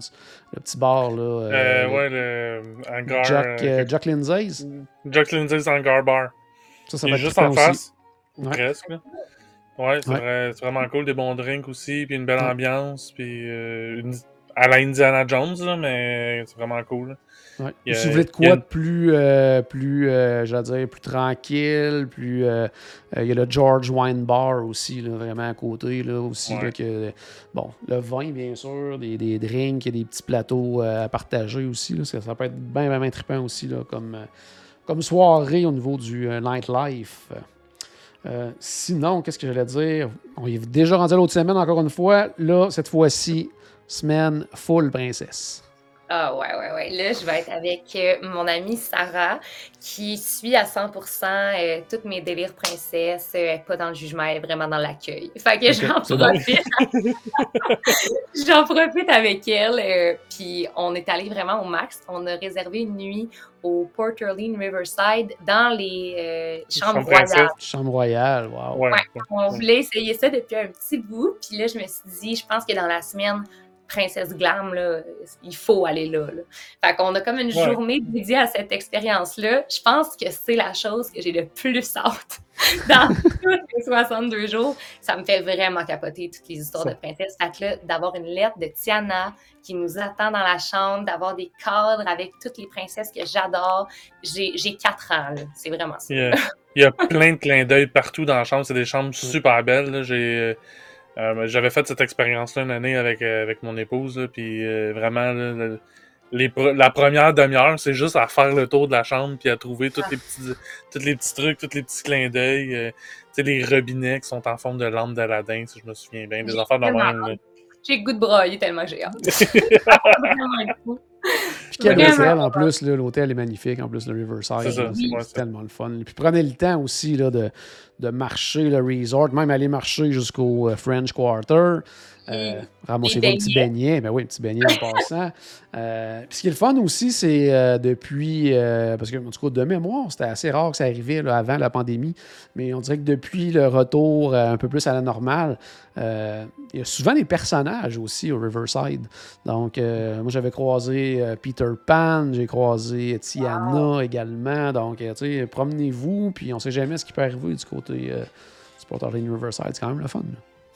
Le petit bar. Là, euh, ouais, le hangar. Jack, Jack Lindsay's? Jack Lindsay's Hangar Bar. Ça, ça Il est juste en face. Ouais. Presque. Ouais, c'est vraiment cool. Des bons drinks aussi, puis une belle ambiance, puis une, à la Indiana Jones, là, mais c'est vraiment cool. Si vous voulez de quoi de plus, euh, plus euh, dire, plus tranquille, plus. Euh, il y a le George Wine Bar aussi, là, vraiment à côté. Là, aussi, là, que, bon, le vin, bien sûr, des, des drinks, des petits plateaux à partager aussi. Là, ça, ça peut être bien, bien, trippant aussi là, comme, comme soirée au niveau du nightlife. sinon, qu'est-ce que j'allais dire? On est déjà rendu à l'autre semaine, encore une fois. Là, cette fois-ci, semaine full princesse. Ah ouais, ouais, ouais. Là, je vais être avec euh, mon amie Sarah qui suit à 100% euh, toutes mes délires princesses. Euh, pas dans le jugement, elle est vraiment dans l'accueil. Fait que j'en profite. j'en profite avec elle. puis on est allé vraiment au max. On a réservé une nuit au Port Orleans Riverside dans les chambres royales. Chambre royale, wow. Ouais, on voulait essayer ça depuis un petit bout. Puis là, je me suis dit, je pense que dans la semaine, princesse glam, là, il faut aller là. là. Fait qu'on a comme une journée dédiée à cette expérience-là. Je pense que c'est la chose que j'ai le plus hâte dans tous les 62 jours. Ça me fait vraiment capoter toutes les histoires de princesse. Fait que là, d'avoir une lettre de Tiana qui nous attend dans la chambre, d'avoir des cadres avec toutes les princesses que j'adore. J'ai quatre ans, C'est vraiment ça. Il y, a, plein de clins d'œil partout dans la chambre. C'est des chambres super belles. J'ai euh, j'avais fait cette expérience-là une année avec, euh, avec mon épouse, puis euh, vraiment, la première demi-heure, c'est juste à faire le tour de la chambre, puis à trouver tous les petits, tous les petits trucs, tous les petits clins d'œil. tu sais, les robinets qui sont en forme de lampe d'Aladin, si je me souviens bien, des affaires de. J'ai goût de brailler tellement j'ai hâte. Puis quel hôtel en plus, l'hôtel est magnifique en plus, le Riverside. C'est tellement le fun. Puis prenez le temps aussi là, de, de marcher le resort, même aller marcher jusqu'au euh, French Quarter. Euh, ramasser vos petits beignets. Ben oui, petit beignet en passant. Euh, puis ce qui est le fun aussi, c'est euh, depuis. parce que, en tout cas, de mémoire, c'était assez rare que ça arrivait avant la pandémie. Mais on dirait que depuis le retour un peu plus à la normale, il y a souvent des personnages aussi au Riverside. Donc, moi, j'avais croisé Peter Pan, j'ai croisé Tiana également. Donc, tu sais, promenez-vous, puis on sait jamais ce qui peut arriver du côté du Port Riverside. C'est quand même le fun.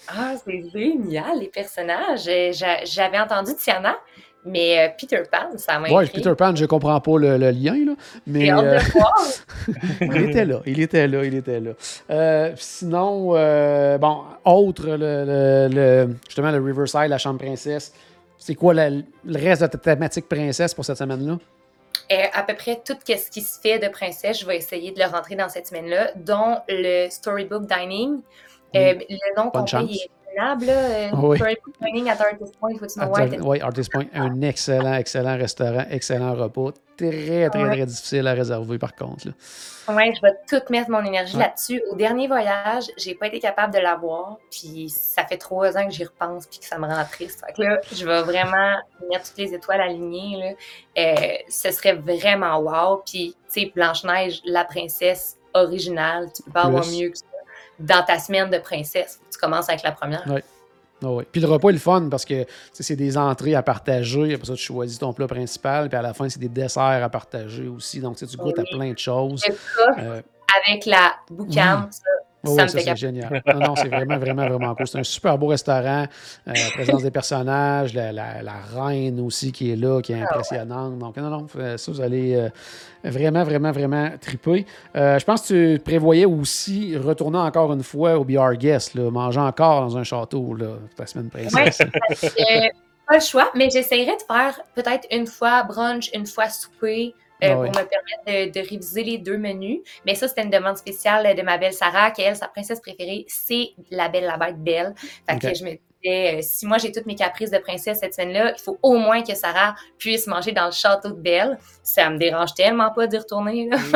Ah, c'est génial, les personnages. Euh, j'avais entendu Tiana, mais euh, Peter Pan, ça m'a Oui, Peter Pan, je comprends pas le, lien, là. Mais. Euh, il était là, il était là, il était là. sinon, bon, autre, le, justement, le Riverside, la chambre princesse. C'est quoi le reste de ta thématique princesse pour cette semaine-là? à peu près tout ce qui se fait de princesse, je vais essayer de le rentrer dans cette semaine-là, dont le Storybook Dining. Euh, le nom complet est incroyable. Euh, oui. Training at Artist Point, faut why. Oui, Artist Point, un excellent, excellent restaurant, excellent repas. Très, très, très difficile à réserver par contre. Oui, je vais tout mettre mon énergie là-dessus. Au dernier voyage, j'ai pas été capable de l'avoir, puis ça fait trois ans que j'y repense, puis que ça me rend triste. Fait que là, je vais vraiment mettre toutes les étoiles alignées. Là. Euh, ce serait vraiment wow. Puis, tu sais, Blanche-Neige, la princesse originale, tu peux pas avoir mieux que ça dans ta semaine de princesse. Tu commences avec la première. Oui. Ah puis le repas est le fun parce que c'est des entrées à partager. Après ça, tu choisis ton plat principal. Puis à la fin, c'est des desserts à partager aussi. Donc, tu goûtes à plein de choses. Euh, avec la boucane, Oh, ça, c'est génial. Non, non, c'est vraiment, vraiment, vraiment cool. C'est un super beau restaurant. Euh, la présence des personnages, la, la, reine aussi qui est là, qui est ah impressionnante. Donc, non, non, ça, vous allez euh, vraiment, vraiment, vraiment triper. Euh, je pense que tu prévoyais aussi retourner encore une fois au BR Guest, là, manger encore dans un château là, la semaine princesse. Oui, pas le choix, mais j'essaierai de faire peut-être une fois brunch, une fois souper. Euh, ah pour me permettre de, réviser les deux menus. Mais ça, c'était une demande spéciale de ma belle Sarah, qui, elle, sa princesse préférée, c'est la belle, la bête belle. Fait que je me disais, euh, si moi j'ai toutes mes caprices de princesse cette semaine-là, il faut au moins que Sarah puisse manger dans le château de Belle. Ça me dérange tellement pas d'y retourner.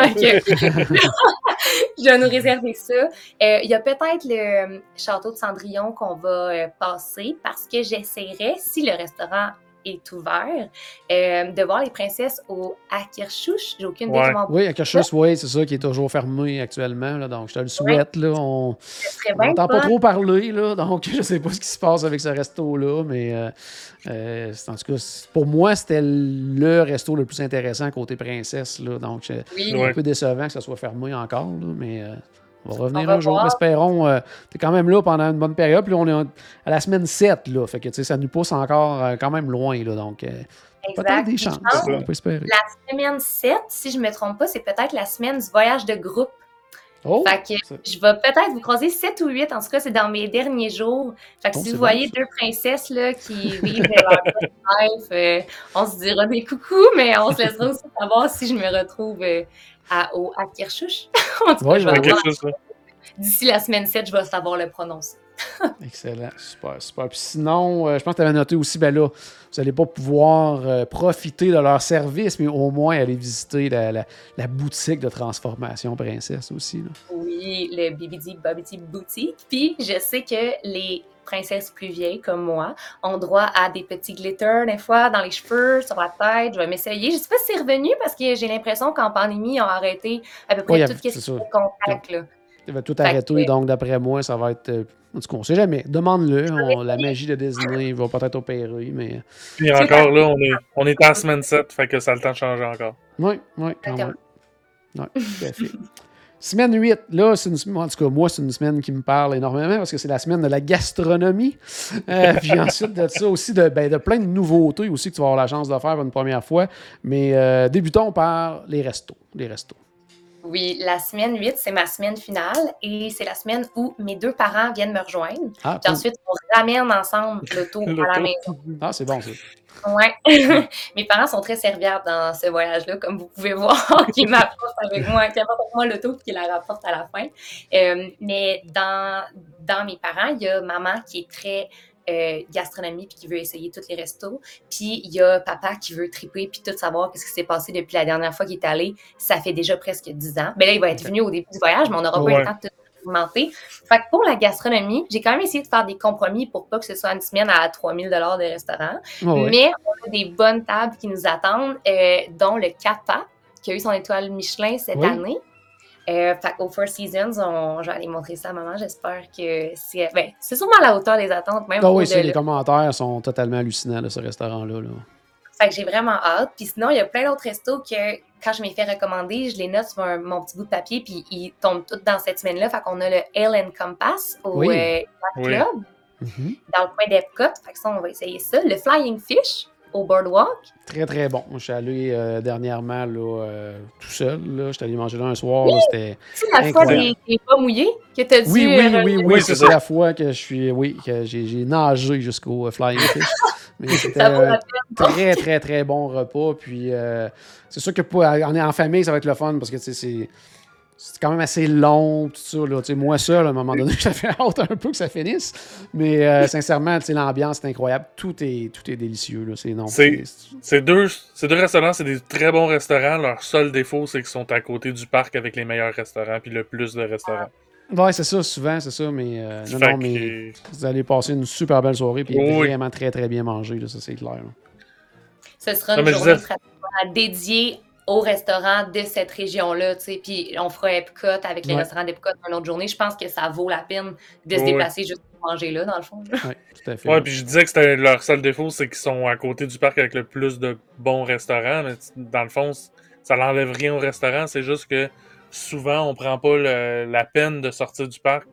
je vais nous réserver ça. Euh, il y a peut-être le château de Cendrillon qu'on va passer parce que j'essaierai, si le restaurant est ouvert, euh, de voir les princesses au Akirchouch. J'ai aucune idée comment Oui, Akirchouch, oui, c'est ça qui est toujours fermé actuellement. Là, donc, je te le souhaite. Là, on n'entend pas trop parler, là, donc je ne sais pas ce qui se passe avec ce resto-là, mais euh, euh, en tout cas, pour moi, c'était le resto le plus intéressant côté princesse. Là, donc, c'est un peu décevant que ça soit fermé encore, là, mais... On va revenir un jour, espérons. Euh, tu es quand même là pendant une bonne période, puis on est à la semaine 7, là. Fait que, ça nous pousse encore euh, quand même loin, là. Donc, euh, peut-être des chances. On peut espérer. La semaine 7, si je ne me trompe pas, c'est peut-être la semaine du voyage de groupe. Oh, fait que je vais peut-être vous croiser 7 ou 8, en tout cas, c'est dans mes derniers jours. Fait que oh, si vous voyez deux princesses là, qui vivent leur life, on se dira des coucous, mais on se laissera aussi savoir si je me retrouve à, au, à Kirchhoff. D'ici la semaine 7, je vais savoir le prononcer. Excellent, super, super. Puis sinon, euh, je pense que tu avais noté aussi, ben là, vous n'allez pas pouvoir euh, profiter de leur service, mais au moins aller visiter la, la, boutique de transformation princesse aussi. Là. Oui, le BBD Bobbity Boutique. Puis je sais que les princesses plus vieilles comme moi ont droit à des petits glitters des fois dans les cheveux, sur la tête. Je vais m'essayer. Je sais pas si c'est revenu parce que j'ai l'impression qu'en pandémie, ils ont arrêté à peu près tout ce qui est contact. Là. Il va tout arrêter, donc d'après moi, ça va être. Euh, en tout cas, on sait jamais. Demande-le. La magie de Disney va peut-être opérer, mais. Puis encore là, on est, on est en semaine 7, fait que ça a le temps de changer encore. Oui, oui, quand même. Oui, tout à fait. Semaine 8, là, c'est une semaine, en tout cas, moi, c'est une semaine qui me parle énormément parce que c'est la semaine de la gastronomie. Euh, puis ensuite de ça aussi, de, ben, de, plein de nouveautés aussi que tu vas avoir la chance de faire une première fois. Mais euh, débutons par les restos. Les restos. Oui, la semaine 8, c'est ma semaine finale et c'est la semaine où mes deux parents viennent me rejoindre. Ah, puis ensuite, on ramène ensemble le tour à la maison. Ah, c'est bon, ça. Ouais. Mes parents sont très serviables dans ce voyage-là, comme vous pouvez voir, qui m'apportent avec moi, qui apportent avec moi l'auto qui la rapporte à la fin. Euh, mais dans, dans mes parents, il y a maman qui est très euh, gastronomie puis qui veut essayer tous les restos. Puis il y a papa qui veut triper puis tout savoir qu'est-ce qui s'est passé depuis la dernière fois qu'il est allé. Ça fait déjà presque 10 ans. Mais là, il va être venu au début du voyage, mais on n'aura pas eu le temps de fait que pour la gastronomie, j'ai quand même essayé de faire des compromis pour pas que ce soit une semaine à 3000 dollars de restaurant. Mais on a des bonnes tables qui nous attendent, euh, dont le Kappa, qui a eu son étoile Michelin cette année. Euh, fait au Four Seasons, on, je vais aller montrer ça à maman. J'espère que c'est. Ben, c'est sûrement à la hauteur des attentes. Même ah oui, les commentaires sont totalement hallucinants de ce restaurant-là. Là. Fait que j'ai vraiment hâte. Puis sinon, il y a plein d'autres restos que quand je m'ai fait recommander, je les note sur mon petit bout de papier, puis ils tombent tous dans cette semaine-là. Fait qu'on a le Ale Compass au euh, Club, mm-hmm. dans le coin d'Epcot. Fait que ça, on va essayer ça. Le Flying Fish au Boardwalk. Très, très bon. Je suis allé euh, dernièrement là, euh, tout seul. Là. Je suis allé manger là un soir. C'était C'est la fois des, des pas mouillés que tu as dit. Oui, oui, oui, oui. c'est la fois que je suis. Oui, que j'ai nagé jusqu'au Flying Fish. Mais c'était un très, très, très bon repas. Puis euh, c'est sûr que pour, en, en famille, ça va être le fun parce que c'est c'est quand même assez long, tout ça. Là. Moi, seul, à un moment donné, ça fait hâte un peu que ça finisse. Mais euh, sincèrement, l'ambiance est incroyable. Tout est, tout est délicieux. C'est deux, deux restaurants, c'est des très bons restaurants. Leur seul défaut, c'est qu'ils sont à côté du parc avec les meilleurs restaurants puis le plus de restaurants. Ouais, c'est ça, souvent, c'est ça, mais, euh, non, non, mais vous allez passer une super belle soirée, puis vraiment très, très bien manger, là, ça, c'est clair. Ce sera une journée dédiée au restaurant de cette région-là, tu sais, puis on fera Epcot avec les restaurants d'Epcot une autre journée. Je pense que ça vaut la peine de se déplacer juste pour manger là, dans le fond. Oui, tout à fait. Ouais, puis je disais que c'était leur seul défaut, c'est qu'ils sont à côté du parc avec le plus de bons restaurants, mais dans le fond, ça n'enlève rien au restaurant, c'est juste que souvent, on prend pas le- la peine de sortir du parc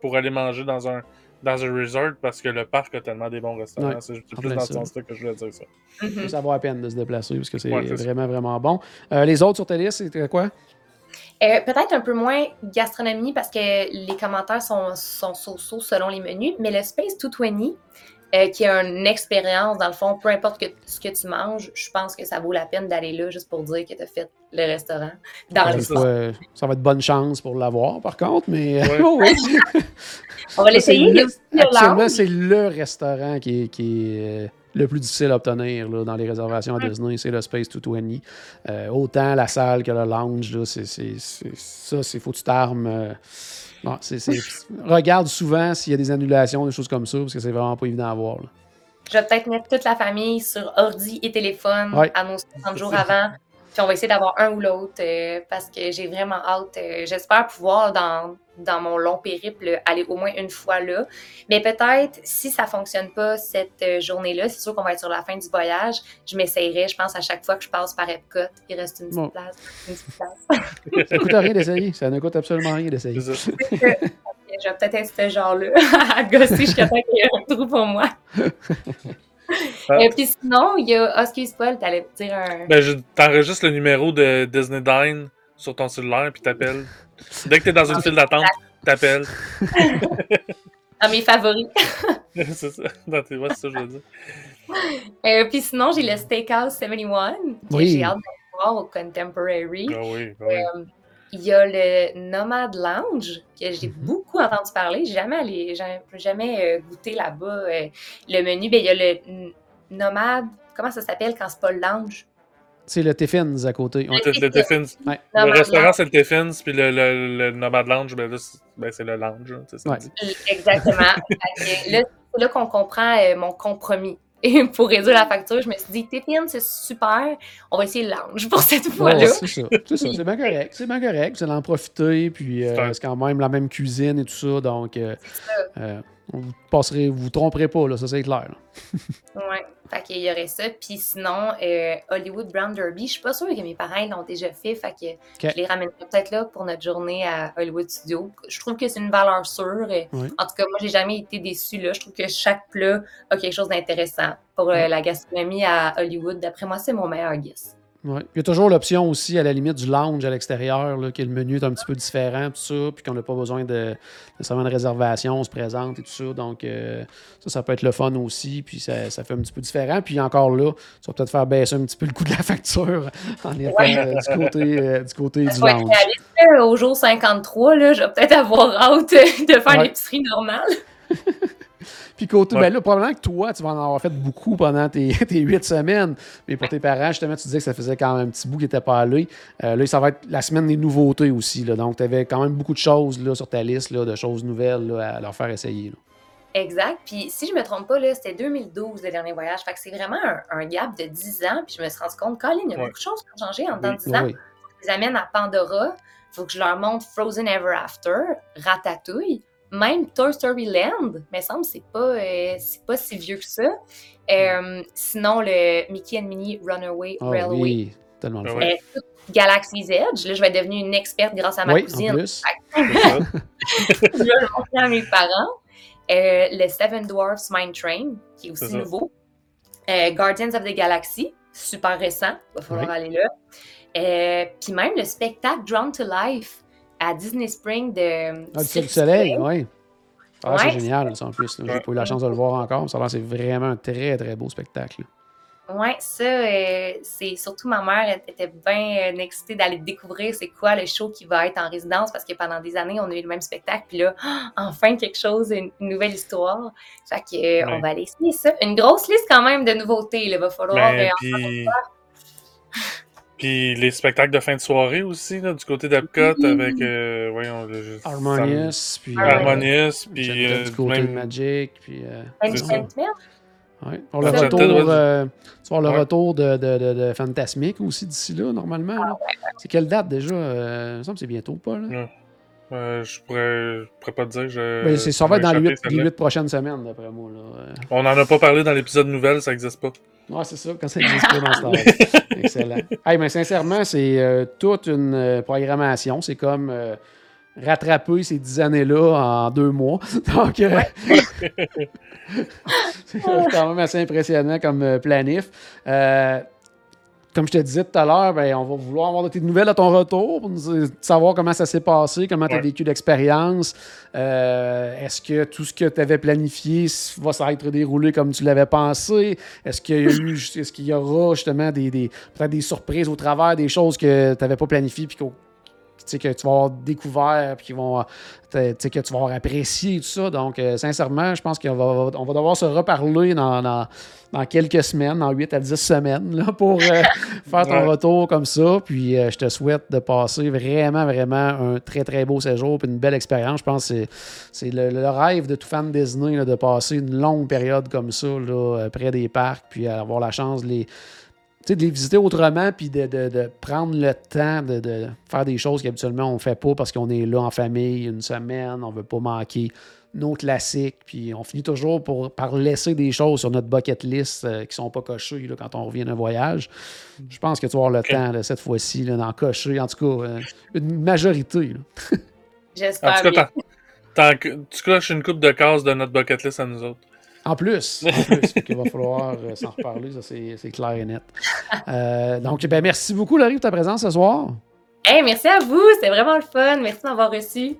pour aller manger dans un dans un resort parce que le parc a tellement des bons restaurants. Ouais, c'est plus dans ce sens-là que je voulais dire ça. Mhm. Ça vaut la peine de se déplacer parce que c'est Ouais, c'est ça. vraiment, vraiment bon. Euh, les autres sur ta liste, c'était quoi? Euh, Peut-être un peu moins gastronomie parce que les commentaires sont, sont so-so selon les menus, mais le Space 220, euh, qui a une expérience, dans le fond, peu importe que- ce que tu manges, je pense que ça vaut la peine d'aller là juste pour dire que tu as fait le restaurant dans le euh, ça va être bonne chance pour l'avoir, par contre, mais Ouais. Oh oui. On va l'essayer. il le- Actuellement, c'est le restaurant qui est, qui est, euh, le plus difficile à obtenir là, dans les réservations à Disney, c'est le Space 220. Euh, autant la salle que le lounge, là, c'est, ça, c'est faut que tu t'armes. euh, regarde souvent s'il y a des annulations, des choses comme ça, parce que c'est vraiment pas évident à voir. là. Je vais peut-être mettre toute la famille sur ordi et téléphone Ouais. à nos 60 jours avant. Puis on va essayer d'avoir un ou l'autre euh, parce que j'ai vraiment hâte. euh, J'espère pouvoir, dans, dans mon long périple, aller au moins une fois là. Mais peut-être, si ça fonctionne pas cette euh, journée-là, c'est sûr qu'on va être sur la fin du voyage. Je m'essayerai, je pense, à chaque fois que je passe par Epcot, il reste une petite Bon. place. Une petite place. Ça coûte rien d'essayer. Ça ne coûte absolument rien d'essayer. Je vais peut-être être ce genre-là, à gosser jusqu'à temps qu'il y ait un trou pour moi. Ah. Et puis sinon, il y a. Ah, excuse Paul, t'allais dire un. Ben, je- t'enregistres le numéro de Disney Dine sur ton cellulaire puis t'appelles. Dès que t'es dans une file d'attente, t'appelles. à mes favoris. c'est ça. Dans tes... c'est ça que je veux dire. Euh, puis sinon, j'ai le Steakhouse 71, que Oui. j'ai hâte de voir au Contemporary. Ah oui, ah oui. Euh, Il y a le Nomad Lounge, que j'ai Mhm. beaucoup entendu parler. J'ai jamais, allé, jamais, jamais euh, goûté là-bas. euh, le menu, ben, il y a le Nomad, comment ça s'appelle quand c'est pas le lounge? C'est le Tiffins à côté. Ouais. Le, le Tiffins. Ouais. Le Nomad restaurant, c'est le Tiffins, puis le, le, le Nomad Lounge, ben là, c'est ben, c'est le lounge. hein, c'est ça. Ouais. Exactement. Que là, c'est là qu'on comprend euh, mon compromis. Et pour réduire la facture, je me suis dit, Tiffin, c'est super. On va essayer le lounge pour cette fois-là. Ouais, c'est ça. C'est ça. C'est bien correct. C'est bien correct. Vous allez en profiter. Puis euh, C'est c'est quand même la même cuisine et tout ça. Donc, euh, ça. euh, vous passerez, vous vous tromperez pas, là, ça c'est clair. Ouais, fait qu'il y aurait ça. Puis sinon, euh, Hollywood Brown Derby, je suis pas sûre que mes parents l'ont déjà fait. Fait que je les ramènerai peut-être là pour notre journée à Hollywood Studio. Je trouve que c'est une valeur sûre. Et Ouais. En tout cas, moi, j'ai jamais été déçue là. Je trouve que chaque plat a quelque chose d'intéressant. Pour euh, la gastronomie à Hollywood, d'après moi, c'est mon meilleur guess. Ouais. Il y a toujours l'option aussi, à la limite, du lounge à l'extérieur, que le menu est un petit peu différent, tout ça, puis qu'on n'a pas besoin de nécessairement de réservation, on se présente et tout ça. Donc, euh, ça, ça peut être le fun aussi, puis ça, ça fait un petit peu différent. Puis encore là, ça va peut-être faire baisser un petit peu le coût de la facture en étant Ouais. euh, du côté, euh, du, côté lounge. réaliste, au jour 53, là, je vais peut-être avoir hâte de faire Ouais. l'épicerie normale. Puis côté, Ouais. ben là, probablement que toi, tu vas en avoir fait beaucoup pendant tes, huit semaines. Mais pour tes parents, justement, tu disais que ça faisait quand même un petit bout qui n'était pas allé. Euh, là, ça va être la semaine des nouveautés aussi. Là. Donc, tu avais quand même beaucoup de choses là, sur ta liste là, de choses nouvelles là, à leur faire essayer. là. Exact. Puis si je me trompe pas, là, c'était 2012 le dernier voyage. Fait que c'est vraiment un, un gap de 10 ans. Puis je me suis rendu compte, Colin, il y a Ouais. beaucoup de choses qui ont changé en dedans de Oui, 10 ans. Oui. Je les amène à Pandora. Faut que je leur montre Frozen Ever After, Ratatouille, même Toy Story Land. Mais semble que c'est pas, euh, c'est pas si vieux que ça. Euh, sinon, le Mickey and Minnie Runaway Ah Railway. oui, tellement le Ah fun. Euh, Galaxy's Edge. Là, je vais être devenue une experte grâce à ma Oui, en cousine. plus. C'est ça. je vais le montrer à mes parents. Euh, le Seven Dwarfs Mine Train, qui est aussi nouveau. Euh, Guardians of the Galaxy, super récent, va falloir Oui. aller là. Euh, Puis même le spectacle Drawn to Life à Disney Spring de Ah, du Cirque Cirque du Soleil, oui. Ah, Ouais. c'est génial, ça, en plus. J'ai pas eu la chance de le voir encore, mais ça c'est vraiment un très, très beau spectacle. Ouais, ça, euh, c'est surtout ma mère elle était bien euh, excitée d'aller découvrir c'est quoi le show qui va être en résidence parce que pendant des années, on a eu le même spectacle. Puis là, enfin quelque chose, une, une nouvelle histoire. Fait que, euh, Ouais. va aller essayer ça. Une grosse liste quand même de nouveautés. Il va falloir. Ben, euh, puis... puis les spectacles de fin de soirée aussi, là, du côté d'Epcot, Oui. avec, euh, voyons, le, je- Harmonious, puis... ça- euh, Harmonious, puis euh, du côté même- de Magic, puis... euh, ouais. Pour le retour, euh, tu vas avoir le Ouais. retour de, de, de, de Fantasmic aussi d'ici là, normalement. là. C'est quelle date déjà? Euh, il me semble que c'est bientôt, pas, là? Ouais. Euh, je, pourrais, je pourrais pas te dire. Je, Ben, c'est, ça va être dans les huit- prochaines semaines, d'après moi. Là. On n'en a pas parlé dans l'épisode nouvelle, ça n'existe pas. Ouais, c'est ça, quand ça existe pas dans Star Wars. Excellent. Hey, mais sincèrement, c'est euh, toute une euh, programmation. C'est comme euh, rattraper ces dix années-là en deux mois. Donc, euh, c'est quand même assez impressionnant comme euh, planif. Euh, comme je te disais tout à l'heure, ben, on va vouloir avoir de tes nouvelles à ton retour pour nous dire- savoir comment ça s'est passé, comment tu as Ouais. vécu l'expérience. Euh, Est-ce que tout ce que tu avais planifié va s'être déroulé comme tu l'avais pensé? Est-ce qu'il y, a eu- est-ce qu'il y aura justement des, des- peut-être des surprises au travers des choses que tu n'avais pas planifiées puis qu'au- que tu vas avoir découvert puis qu'ils vont, sais, que tu vas avoir apprécié tout ça. Donc, euh, sincèrement, je pense qu'on va, on va devoir se reparler dans, dans, dans quelques semaines, dans 8 à 10 semaines, là, pour euh, faire ton Ouais. retour comme ça. Puis, euh, je te souhaite de passer vraiment, vraiment un très, très beau séjour puis une belle expérience. Je pense que c'est, le, le rêve de tout fan Disney là, de passer une longue période comme ça, là, euh, près des parcs, puis avoir la chance de les sais, de les visiter autrement, puis de, de- de prendre le temps de, de faire des choses qu'habituellement on ne fait pas parce qu'on est là en famille une semaine, on ne veut pas manquer nos classiques, puis on finit toujours pour, par laisser des choses sur notre bucket list euh, qui ne sont pas cochées là, quand on revient d'un voyage. Je pense que tu vas avoir le temps là, cette fois-ci là, d'en cocher, en tout cas, euh, une majorité. là. En J'espère tout cas, tu coches une coupe de cases de notre bucket list à nous autres. En plus, en plus, Fait qu'il va falloir euh, s'en reparler, ça c'est clair et net. Euh, donc, ben, merci beaucoup, Laurie, pour ta présence ce soir. Hey, merci à vous, c'était vraiment le fun. Merci de m'avoir reçu.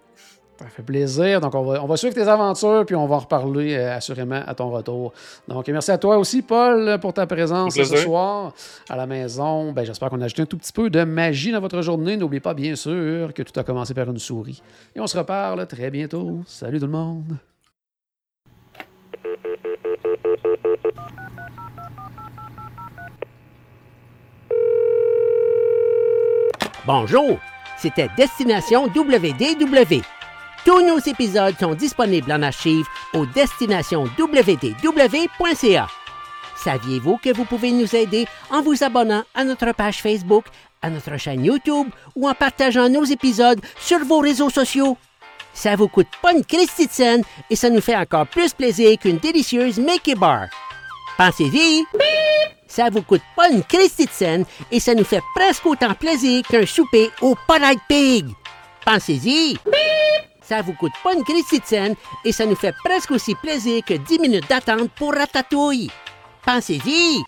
Ça fait plaisir. Donc, on va, on va suivre tes aventures, puis on va en reparler euh, assurément à ton retour. Donc, merci à toi aussi, Paul, pour ta présence ce soir à la maison. Ben, J'espère qu'on a ajouté un tout petit peu de magie dans votre journée. N'oubliez pas, bien sûr, que tout a commencé par une souris. Et on se reparle très bientôt. Salut tout le monde. Bonjour, c'était Destination WDW. Tous nos épisodes sont disponibles en archive au destinationnwdw.ca. Saviez-vous que vous pouvez nous aider en vous abonnant à notre page Facebook, à notre chaîne YouTube ou en partageant nos épisodes sur vos réseaux sociaux? Ça vous coûte pas une et ça nous fait encore plus plaisir qu'une délicieuse Mickey Bar. Pensez-y! Ça vous coûte pas une et ça nous fait presque autant plaisir qu'un souper au Polite Pig. Pensez-y! Ça vous coûte pas une et ça nous fait presque aussi plaisir que 10 minutes d'attente pour Ratatouille. Pensez-y!